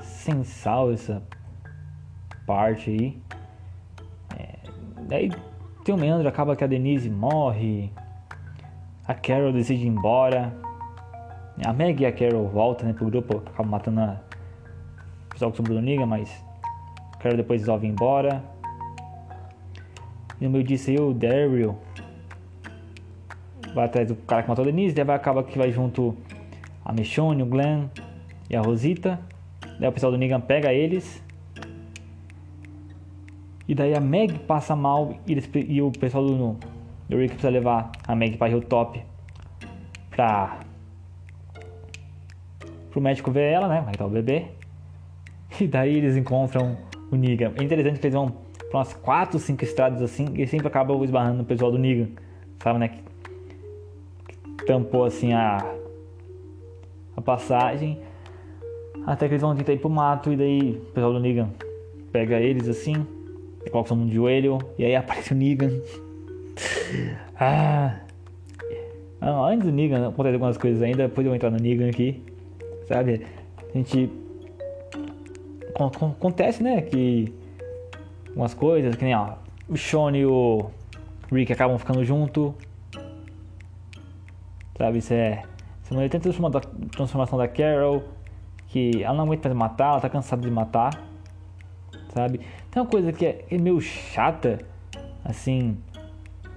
sensal essa parte aí. É, daí tem o meandro, acaba que a Denise morre. A Carol decide ir embora. A Meg e a Carol voltam né, pro grupo, acabam matando a pessoal que sobrou do Niga, mas Carol depois resolve ir embora. E no meio disso aí o Daryl vai atrás do cara que matou a Denise, daí vai, acaba que vai junto a Michonne, o Glenn e a Rosita. Daí o pessoal do Negan pega eles. E daí a Meg passa mal e, eles, e o pessoal do, do Rick precisa levar a Meg para Hilltop pra pro médico ver ela, né? Vai estar o bebê. E daí eles encontram o Negan. É interessante que eles vão pra umas 4, 5 estradas assim e sempre acabam esbarrando no pessoal do Negan. Sabe, né? Que, tampou assim a, a passagem. Até que eles vão tentar ir pro mato e daí o pessoal do Negan pega eles assim, coloca no joelho e aí aparece o Negan. [LAUGHS] ah. ah antes do Negan acontece algumas coisas ainda, depois eu vou entrar no Negan aqui. Sabe? A gente. Acontece, né? Que. Umas coisas, que nem ó, o Sean e o Rick acabam ficando junto. Sabe? Isso é. Isso é uma transformação da Carol que ela não aguenta mais matar, ela tá cansada de matar, sabe? Tem uma coisa que é, é meio chata, assim,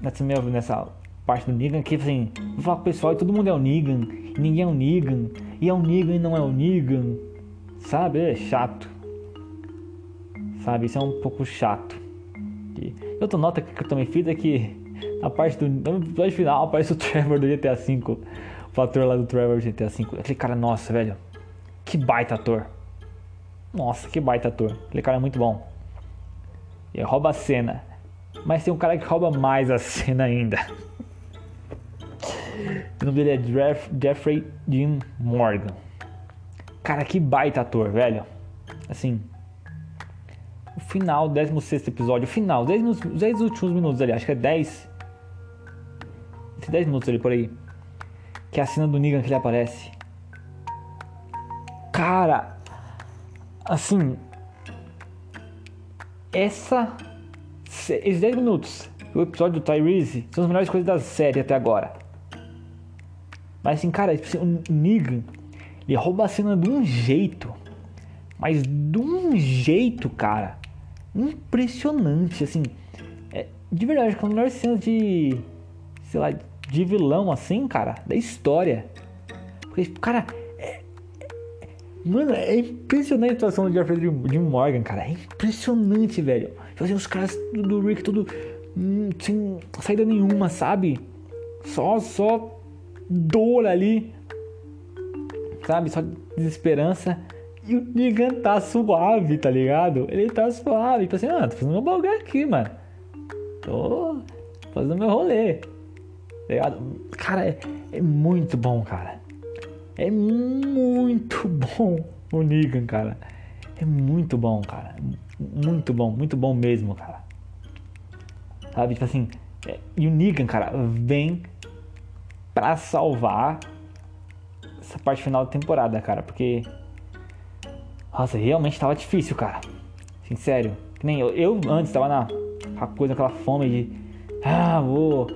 nessa, nessa parte do Negan, que assim, vou falar com o pessoal e todo mundo é o Negan, ninguém é o Negan, e é o Negan e não é o Negan, sabe? É chato, sabe? Isso é um pouco chato. E outra nota que eu também fiz é que a parte do no episódio final aparece o [LAUGHS] Trevor do GTA V, o fator lá do Trevor do GTA V. Aquele cara, nossa, velho que baita ator. Nossa, que baita ator. Aquele cara é muito bom. E rouba a cena. Mas tem um cara que rouba mais a [LAUGHS] cena ainda. o nome dele é Jeff, Jeffrey Dean Morgan. Cara, que baita ator, velho. Assim. O final, 16 episódio. O final, 10, 10 últimos minutos ali. Acho que é 10. Tem 10 minutos ali por aí. Que é a cena do Negan que ele aparece. Cara, assim, essa esses 10 minutos o episódio do Tyrese são as melhores coisas da série até agora. Mas assim, cara, tipo assim, o Negan, ele rouba a cena de um jeito. Mas de um jeito, cara. Impressionante, assim. É, de verdade, com a melhor cena de. Sei lá, de vilão, assim, cara, da história. Porque, cara, Mano, é impressionante a situação do Jeffrey Jim Morgan, cara. É impressionante, velho. Fazer os caras do Rick tudo hum, sem saída nenhuma, sabe? Só, só dor ali. Sabe? Só desesperança. E o Negan tá suave, tá ligado? Ele tá suave. Tipo assim, ah, tô fazendo meu bagulho aqui, mano. Tô fazendo meu rolê. Tá ligado? Cara, é, é muito bom, cara. É muito [LAUGHS] bom o Negan, cara. É muito bom, cara. Muito bom, muito bom mesmo, cara. Sabe, tipo assim. É, e o Negan, cara, vem pra salvar essa parte final da temporada, cara. Porque. Nossa, realmente tava difícil, cara. Sincero. Que nem eu, eu antes tava na coisa, aquela fome de. Ah, vou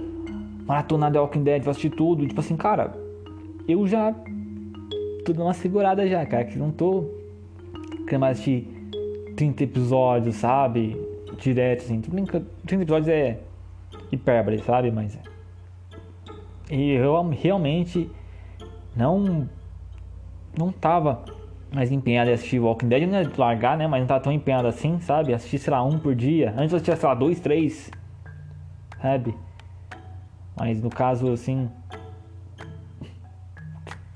maratonar The Walking Dead, vou assistir tudo. Tipo assim, cara, eu já tô dando uma segurada já, cara. Que não tô querendo mais assistir 30 episódios, sabe? Direto, assim. 30 episódios é hipérbole, sabe? Mas. E eu realmente não. Não tava mais empenhado em assistir Walking Dead, não ia largar, né? Mas não tava tão empenhado assim, sabe? Assistir, sei lá, um por dia. Antes eu assistia, sei lá, dois, três. Sabe? Mas no caso, assim.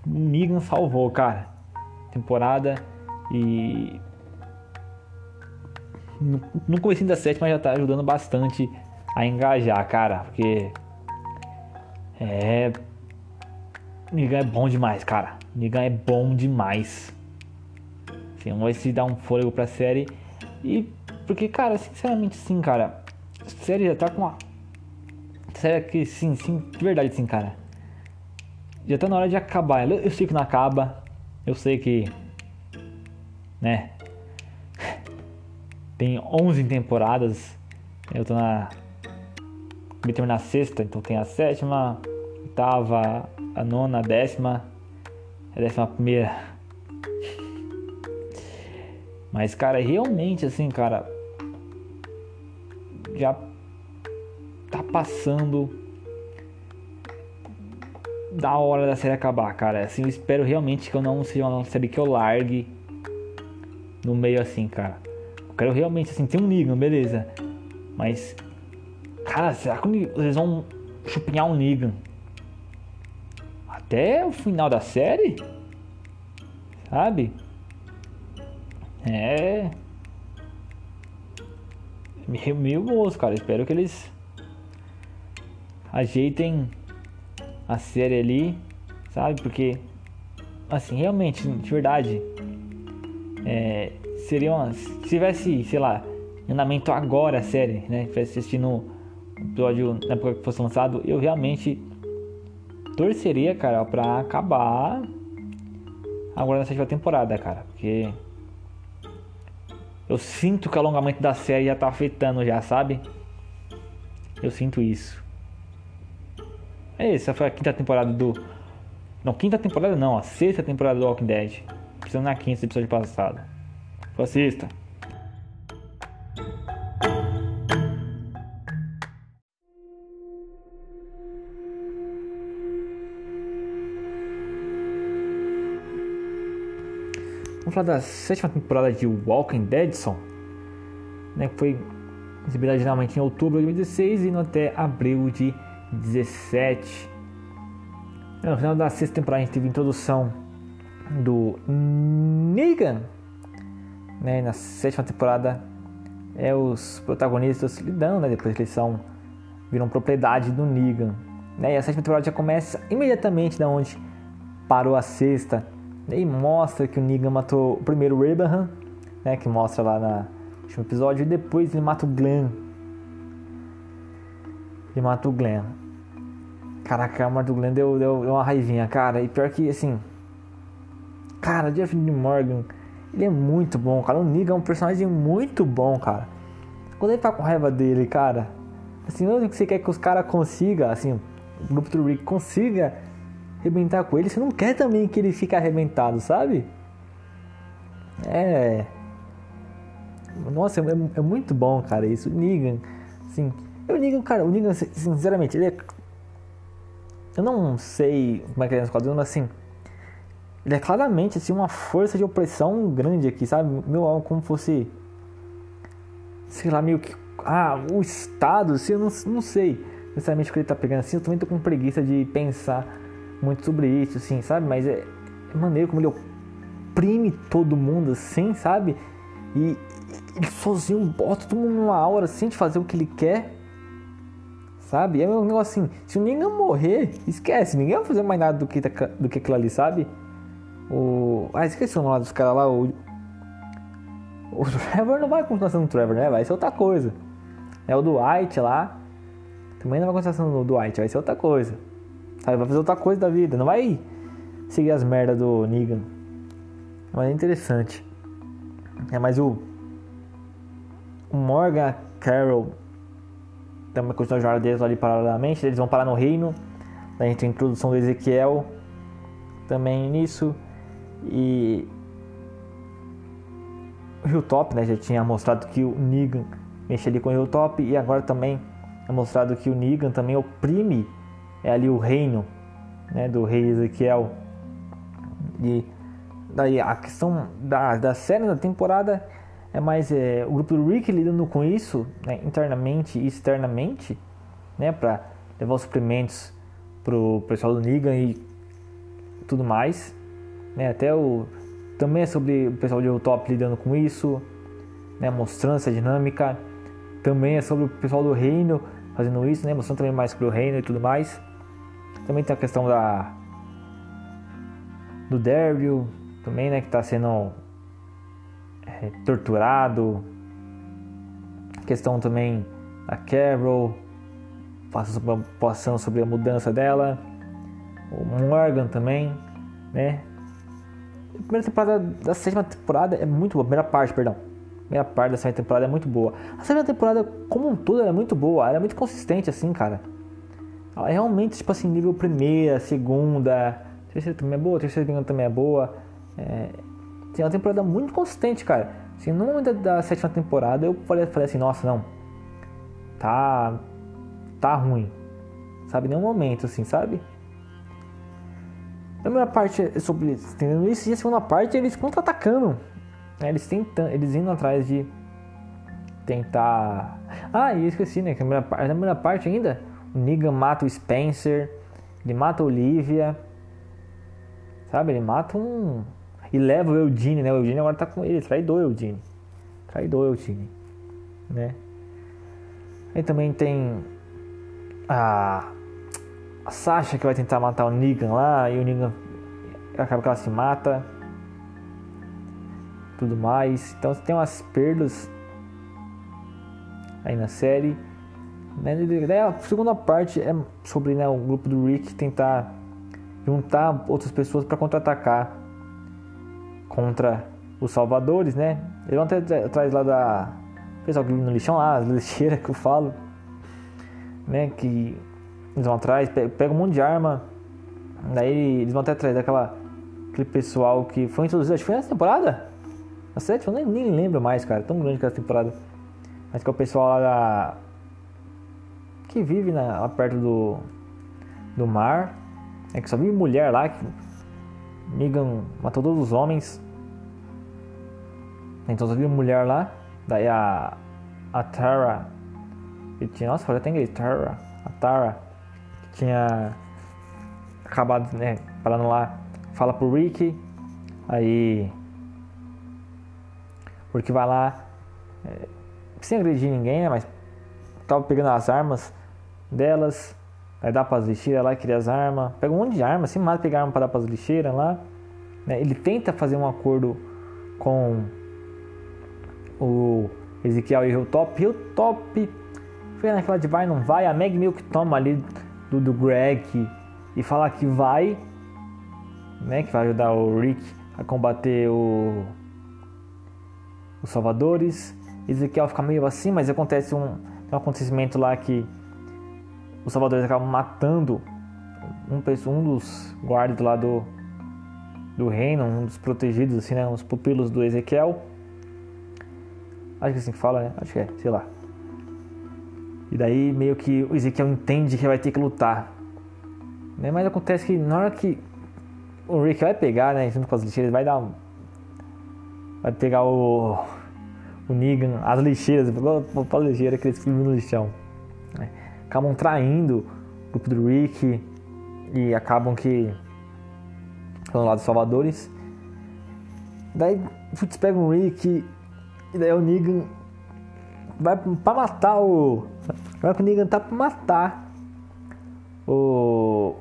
O Negan salvou, cara. Temporada e. No, no começo da sétima já tá ajudando bastante a engajar, cara. Porque. É. Negan é bom demais, cara. Negan é bom demais. Assim, vamos ver se dá um fôlego pra série. E. Porque, cara, sinceramente, sim, cara. A série já tá com uma. Série que, sim, sim, de verdade, sim, cara. Já tá na hora de acabar. Eu, sei que não acaba. Eu sei que. Né? [LAUGHS] Tem 11 temporadas. Eu tô na. Me terminar a sexta, então tem a sétima, oitava, a nona, a décima, a décima primeira. Mas, cara, realmente, assim, cara, já tá passando da hora da série acabar, cara. Assim, eu espero realmente que eu não seja uma série que eu largue no meio assim, cara. Eu quero realmente, assim, ter um Negan, beleza. Mas, cara, será que eles vão chupinhar um Negan? Até o final da série? Sabe? É. Meio, meio moço, cara. Espero que eles ajeitem a série ali, sabe? Porque, assim, realmente, de verdade, é, seria uma. Se tivesse, sei lá, andamento agora a série, né? Tivesse assistindo o episódio na época que fosse lançado, eu realmente torceria, cara, pra acabar agora na sétima temporada, cara. Porque eu sinto que o alongamento da série já tá afetando já, sabe? Eu sinto isso. Essa foi a quinta temporada do. Não, quinta temporada não, a sexta temporada do Walking Dead. Precisando na quinta episódio passado. Foi a sexta. Falar da sétima temporada de Walking Deadson, né, que foi exibida originalmente em outubro de 2016 e no até abril de 17. No final da sexta temporada a gente teve a introdução do Negan. Né? Na sétima temporada é os protagonistas lidando, né? depois eles são viram propriedade do Negan. Né? E a sétima temporada já começa imediatamente da onde parou a sexta. E mostra que o Negan matou o primeiro Abraham, né? que mostra lá no último episódio, e depois ele mata o Glenn. Ele mata o Glenn. Caraca, a morte do Glenn deu, deu, deu uma raivinha, cara. E pior que, assim... Cara, Jeff. Morgan, ele é muito bom, cara. O Negan é um personagem muito bom, cara. Quando ele tá com raiva dele, cara... Assim, mesmo que você quer que os caras consigam, assim... O grupo do Rick consiga arrebentar com ele, você não quer também que ele fique arrebentado, sabe? É... Nossa, é, é muito bom, cara, isso. O Negan, assim... O Negan, cara, o Negan, sinceramente, ele é eu não sei como é que é nos mas assim. Ele é claramente assim, uma força de opressão grande aqui, sabe? Meu, como fosse. Sei lá, meio que. Ah, o Estado, assim, eu não, não sei necessariamente o que ele tá pegando assim. Eu também tô com preguiça de pensar muito sobre isso, assim, sabe? Mas é, é maneiro como ele oprime todo mundo assim, sabe? E ele sozinho bota todo mundo numa aura assim de fazer o que ele quer, Sabe? É um negócio assim, se o morrer, esquece, ninguém vai fazer mais nada do que, tá do que aquilo ali, sabe? O. Ah, esqueci o nome dos caras lá, o. O [LAUGHS] Trevor não vai continuar sendo o Trevor, né? Vai ser outra coisa. É o Dwight lá. Também não vai continuar sendo o Dwight, vai ser outra coisa. Sabe? Vai fazer outra coisa da vida. Não vai seguir as merdas do Negan. Mas é interessante. É, mas o. O Morgan Carroll também continua a jornada deles ali paralelamente. Eles vão parar no reino. A gente tem a introdução do Ezequiel também nisso. E o Hilltop, né, já tinha mostrado que o Negan mexe ali com o Hilltop e agora também é mostrado que o Negan também oprime é ali o reino, né, do rei Ezequiel. E daí a questão da, da série da temporada é mais é, o grupo do Rick lidando com isso né, internamente e externamente, né, para levar os suprimentos pro pessoal do Negan e tudo mais né? Até o também é sobre o pessoal de top lidando com isso, né? Mostrando essa dinâmica. Também é sobre o pessoal do reino fazendo isso, né? Mostrando também mais sobre o reino e tudo mais. Também tem a questão da do Daryl também, né? Que está sendo é, torturado. A questão também da Carol, passando sobre a mudança dela. O Morgan também, né? A primeira temporada da sétima temporada é muito boa. A primeira parte, perdão. A primeira parte da sétima temporada é muito boa. A sétima temporada, como um todo, é muito boa. Ela é muito consistente, assim, cara. É realmente, tipo assim, nível primeira, segunda. Terceira também é boa, terceira também é boa. É... Tem uma temporada muito consistente, cara. Assim, no momento da sétima temporada, eu falei, falei assim, nossa, não. Tá. Tá ruim. Sabe? Nenhum momento, assim, sabe? A primeira parte é sobre entendendo isso, e a segunda parte eles contra-atacando. Eles eles indo atrás de tentar. Ah, e eu esqueci, né? Que a primeira, parte ainda, Negan mata o Spencer, ele mata a Olivia. Sabe? Ele mata um. E leva o Eugene, né? O Eugene agora tá com ele, traidor Eugene. Traidor Eugene. Né? Aí também tem a a Sasha que vai tentar matar o Negan lá e o Negan acaba que ela se mata. Tudo mais. Então tem umas perdas aí na série. Né? A segunda parte é sobre né, o grupo do Rick tentar juntar outras pessoas para contra-atacar contra os salvadores, né? Eles vão até atrás lá da pessoal que vive no lixão lá, as [LAUGHS] lixeiras que eu falo, né? Que eles vão atrás, pegam um monte de arma. Daí eles vão até atrás daquela aquele pessoal que foi introduzido, acho que foi nessa temporada? Na sétima? Eu nem, nem lembro mais, cara. Tão grande que essa temporada. Mas que é o pessoal lá da. Que vive na, lá perto do. Do mar. É que só vive mulher lá. Que Negan matou todos os homens. Então só vive mulher lá. Daí a. A Tara. Nossa, falei até inglês. Tara. A Tara tinha acabado, né, parando lá, fala pro Rick, aí porque vai lá é, sem agredir ninguém, né, mas tava pegando as armas delas, aí dá para as lixeiras lá, queria as armas, pega um monte de armas, assim, mais pegar arma para dar para as lixeiras lá, né, ele tenta fazer um acordo com o Ezequiel e o Hilltop, Hilltop foi naquela de vai não vai, a Meg que toma ali do, do Greg e falar que vai, né, que vai ajudar o Rick a combater o, os Salvadores. Ezequiel fica meio assim, mas acontece um, um acontecimento lá que os Salvadores acabam matando um, um dos guardas lá do, do reino, um dos protegidos, assim, né, uns pupilos do Ezequiel. Acho que é assim que fala, né? Acho que é, sei lá. E daí meio que o Ezequiel entende que vai ter que lutar. Né? Mas acontece que na hora que o Rick vai pegar, né, junto com as lixeiras, vai dar. Vai pegar o. O Negan, as lixeiras, para lixeira que eles ficam no lixão. Acabam traindo o grupo do Rick e acabam que. Estão lá dos Salvadores. Daí, putz, pegam o Rick e daí o Negan vai pra matar o. Hora que o Negan tá pra matar o.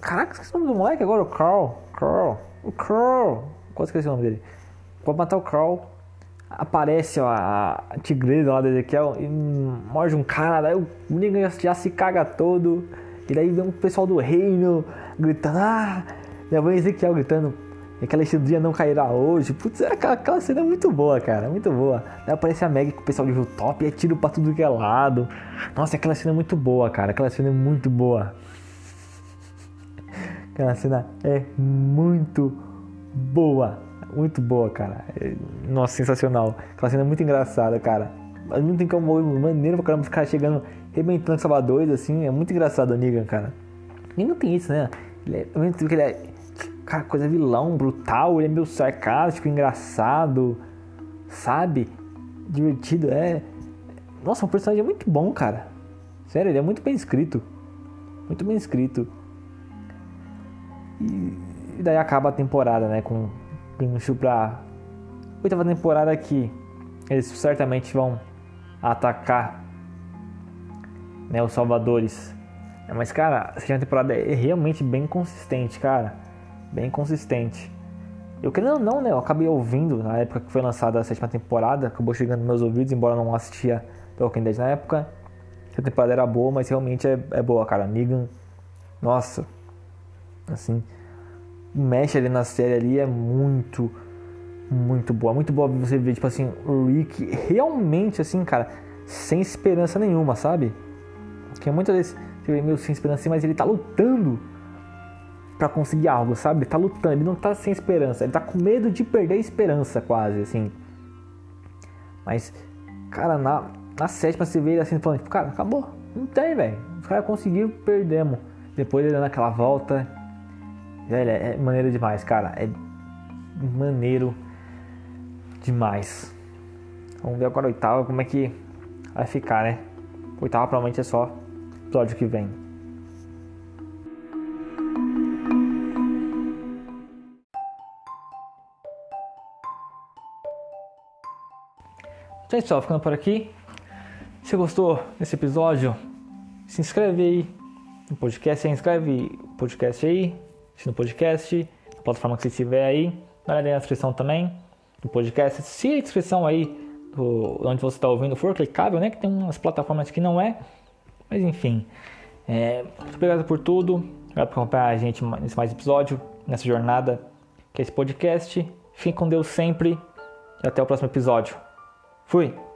Caraca, esqueci o nome do moleque agora, o Carl. Carl. O Carl. Quase esqueci o nome dele. Pode matar o Carl. Aparece ó, a tigresa lá do Ezequiel e morde um cara, daí o Negan já se caga todo. E daí vem um pessoal do reino gritando, ah! Minha mãe Ezequiel gritando, aquela dia não cairá hoje. Putz, aquela, aquela cena é muito boa, cara, muito boa. Daí aparece a Meg com o pessoal de top e é tiro pra tudo que é lado. Nossa, aquela cena é muito boa, cara, aquela cena é muito boa. Aquela cena é muito boa, muito boa, cara. É, nossa, sensacional. Aquela cena é muito engraçada, cara. Mas não tem como maneiro pra caramba ficar chegando, rebentando Salvador, assim. É muito engraçado o Negan, cara. Negan tem isso, né? Ele é, ele é cara, coisa vilão, brutal, ele é meio sarcástico, engraçado, sabe? Divertido, é. Nossa, um personagem muito bom, cara. Sério, ele é muito bem escrito. Muito bem escrito. E, e daí acaba a temporada, né? Com gancho pra oitava temporada que eles certamente vão atacar né, os salvadores. Mas, cara, a segunda temporada é realmente bem consistente, cara bem consistente. Eu querendo ou não, né? Eu acabei ouvindo na época que foi lançada a sétima temporada, acabou chegando nos meus ouvidos, embora eu não assistia The Walking Dead na época. A temporada era boa, mas realmente é, é boa, cara. Negan, nossa, assim, mexe ali na série ali, é muito, muito boa. Muito boa você ver, tipo assim, o Rick realmente, assim, cara, sem esperança nenhuma, sabe? Porque muitas vezes você vê meio sem esperança, mas ele tá lutando para conseguir algo, sabe? Ele tá lutando, ele não tá sem esperança, ele tá com medo de perder a esperança, quase, assim. Mas, cara, na, na sétima você vê ele assim falando, tipo, cara, acabou, não tem, velho. Os caras conseguiram, perdemos. Depois ele dando aquela volta. Velho, é maneiro demais, cara. É maneiro demais. Vamos ver agora a oitava, como é que vai ficar, né? Oitava provavelmente é só episódio que vem. Então é isso, ficando por aqui. Se gostou desse episódio, se inscreve aí no podcast, se inscreve no podcast aí, no podcast, na plataforma que você estiver aí, dá na descrição também do podcast. Se a descrição aí do, onde você está ouvindo for clicável, né? Que tem umas plataformas que não é, mas enfim. É, muito obrigado por tudo, obrigado por acompanhar a gente nesse mais episódio, nessa jornada que é esse podcast. Fique com Deus sempre e até o próximo episódio. Fui!